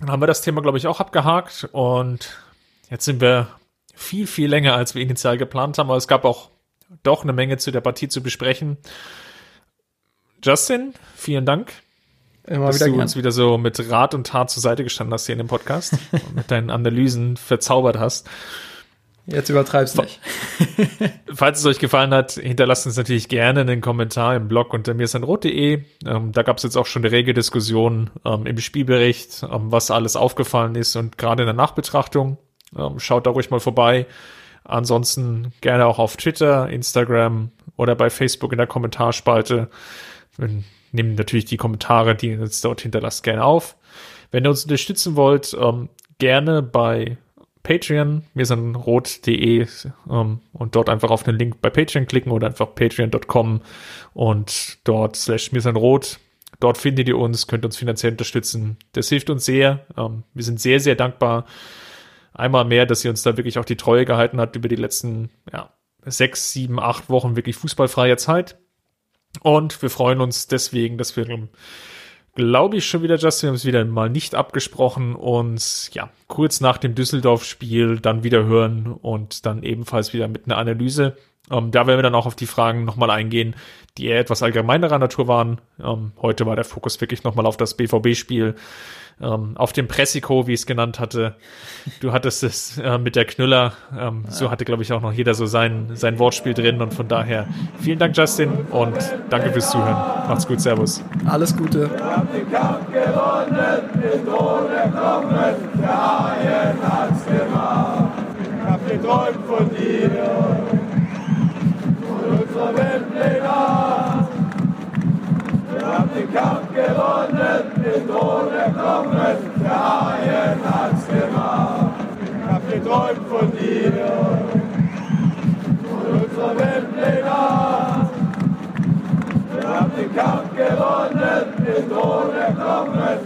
B: Dann haben wir das Thema, glaube ich, auch abgehakt und jetzt sind wir viel, viel länger, als wir initial geplant haben, aber es gab auch doch eine Menge zu der Partie zu besprechen. Justin, vielen Dank. Immer dass du gern. uns wieder so mit Rat und Tat zur Seite gestanden hast hier in dem Podcast und mit deinen Analysen verzaubert hast.
A: Jetzt übertreib's nicht.
B: Falls es euch gefallen hat, hinterlasst uns natürlich gerne einen Kommentar im Blog unter mirsanrot.de. Ähm, da gab es jetzt auch schon eine rege Diskussion ähm, im Spielbericht, ähm, was alles aufgefallen ist und gerade in der Nachbetrachtung. Ähm, schaut da ruhig mal vorbei. Ansonsten gerne auch auf Twitter, Instagram oder bei Facebook in der Kommentarspalte. Wir nehmen natürlich die Kommentare, die ihr uns dort hinterlasst, gerne auf. Wenn ihr uns unterstützen wollt, ähm, gerne bei Patreon, wir sind rot.de ähm, und dort einfach auf den Link bei Patreon klicken oder einfach patreon.com und dort slash mir sind rot. Dort findet ihr uns, könnt uns finanziell unterstützen. Das hilft uns sehr. Ähm, wir sind sehr, sehr dankbar. Einmal mehr, dass ihr uns da wirklich auch die Treue gehalten habt über die letzten ja, sechs, sieben, acht Wochen wirklich fußballfreie Zeit. Und wir freuen uns deswegen, dass wir glaube ich, schon wieder, Justin. Wir haben es wieder mal nicht abgesprochen und ja, kurz nach dem Düsseldorf-Spiel dann wieder hören und dann ebenfalls wieder mit einer Analyse. Ähm, da werden wir dann auch auf die Fragen nochmal eingehen, die eher etwas allgemeinerer Natur waren. Ähm, heute war der Fokus wirklich nochmal auf das BVB-Spiel ähm, auf dem Pressico, wie ich es genannt hatte. Du hattest es äh, mit der Knüller. Ähm. So hatte, glaube ich, auch noch jeder so sein, sein Wortspiel drin. Und von daher vielen Dank, Justin, und danke fürs Zuhören. Macht's gut, Servus.
A: Alles Gute. Wir haben den Kampf gewonnen, den Tod kommen, der Haien hat's gemacht. Ich hab geträumt von dir, von unserer Weltpläne. Wir haben den Kampf gewonnen, den Tod erkommen, der Haien hat's gemacht. Ich hab geträumt von dir, von unserer Weltpläne. Wir haben den Kampf gewonnen, den Tod erkommen,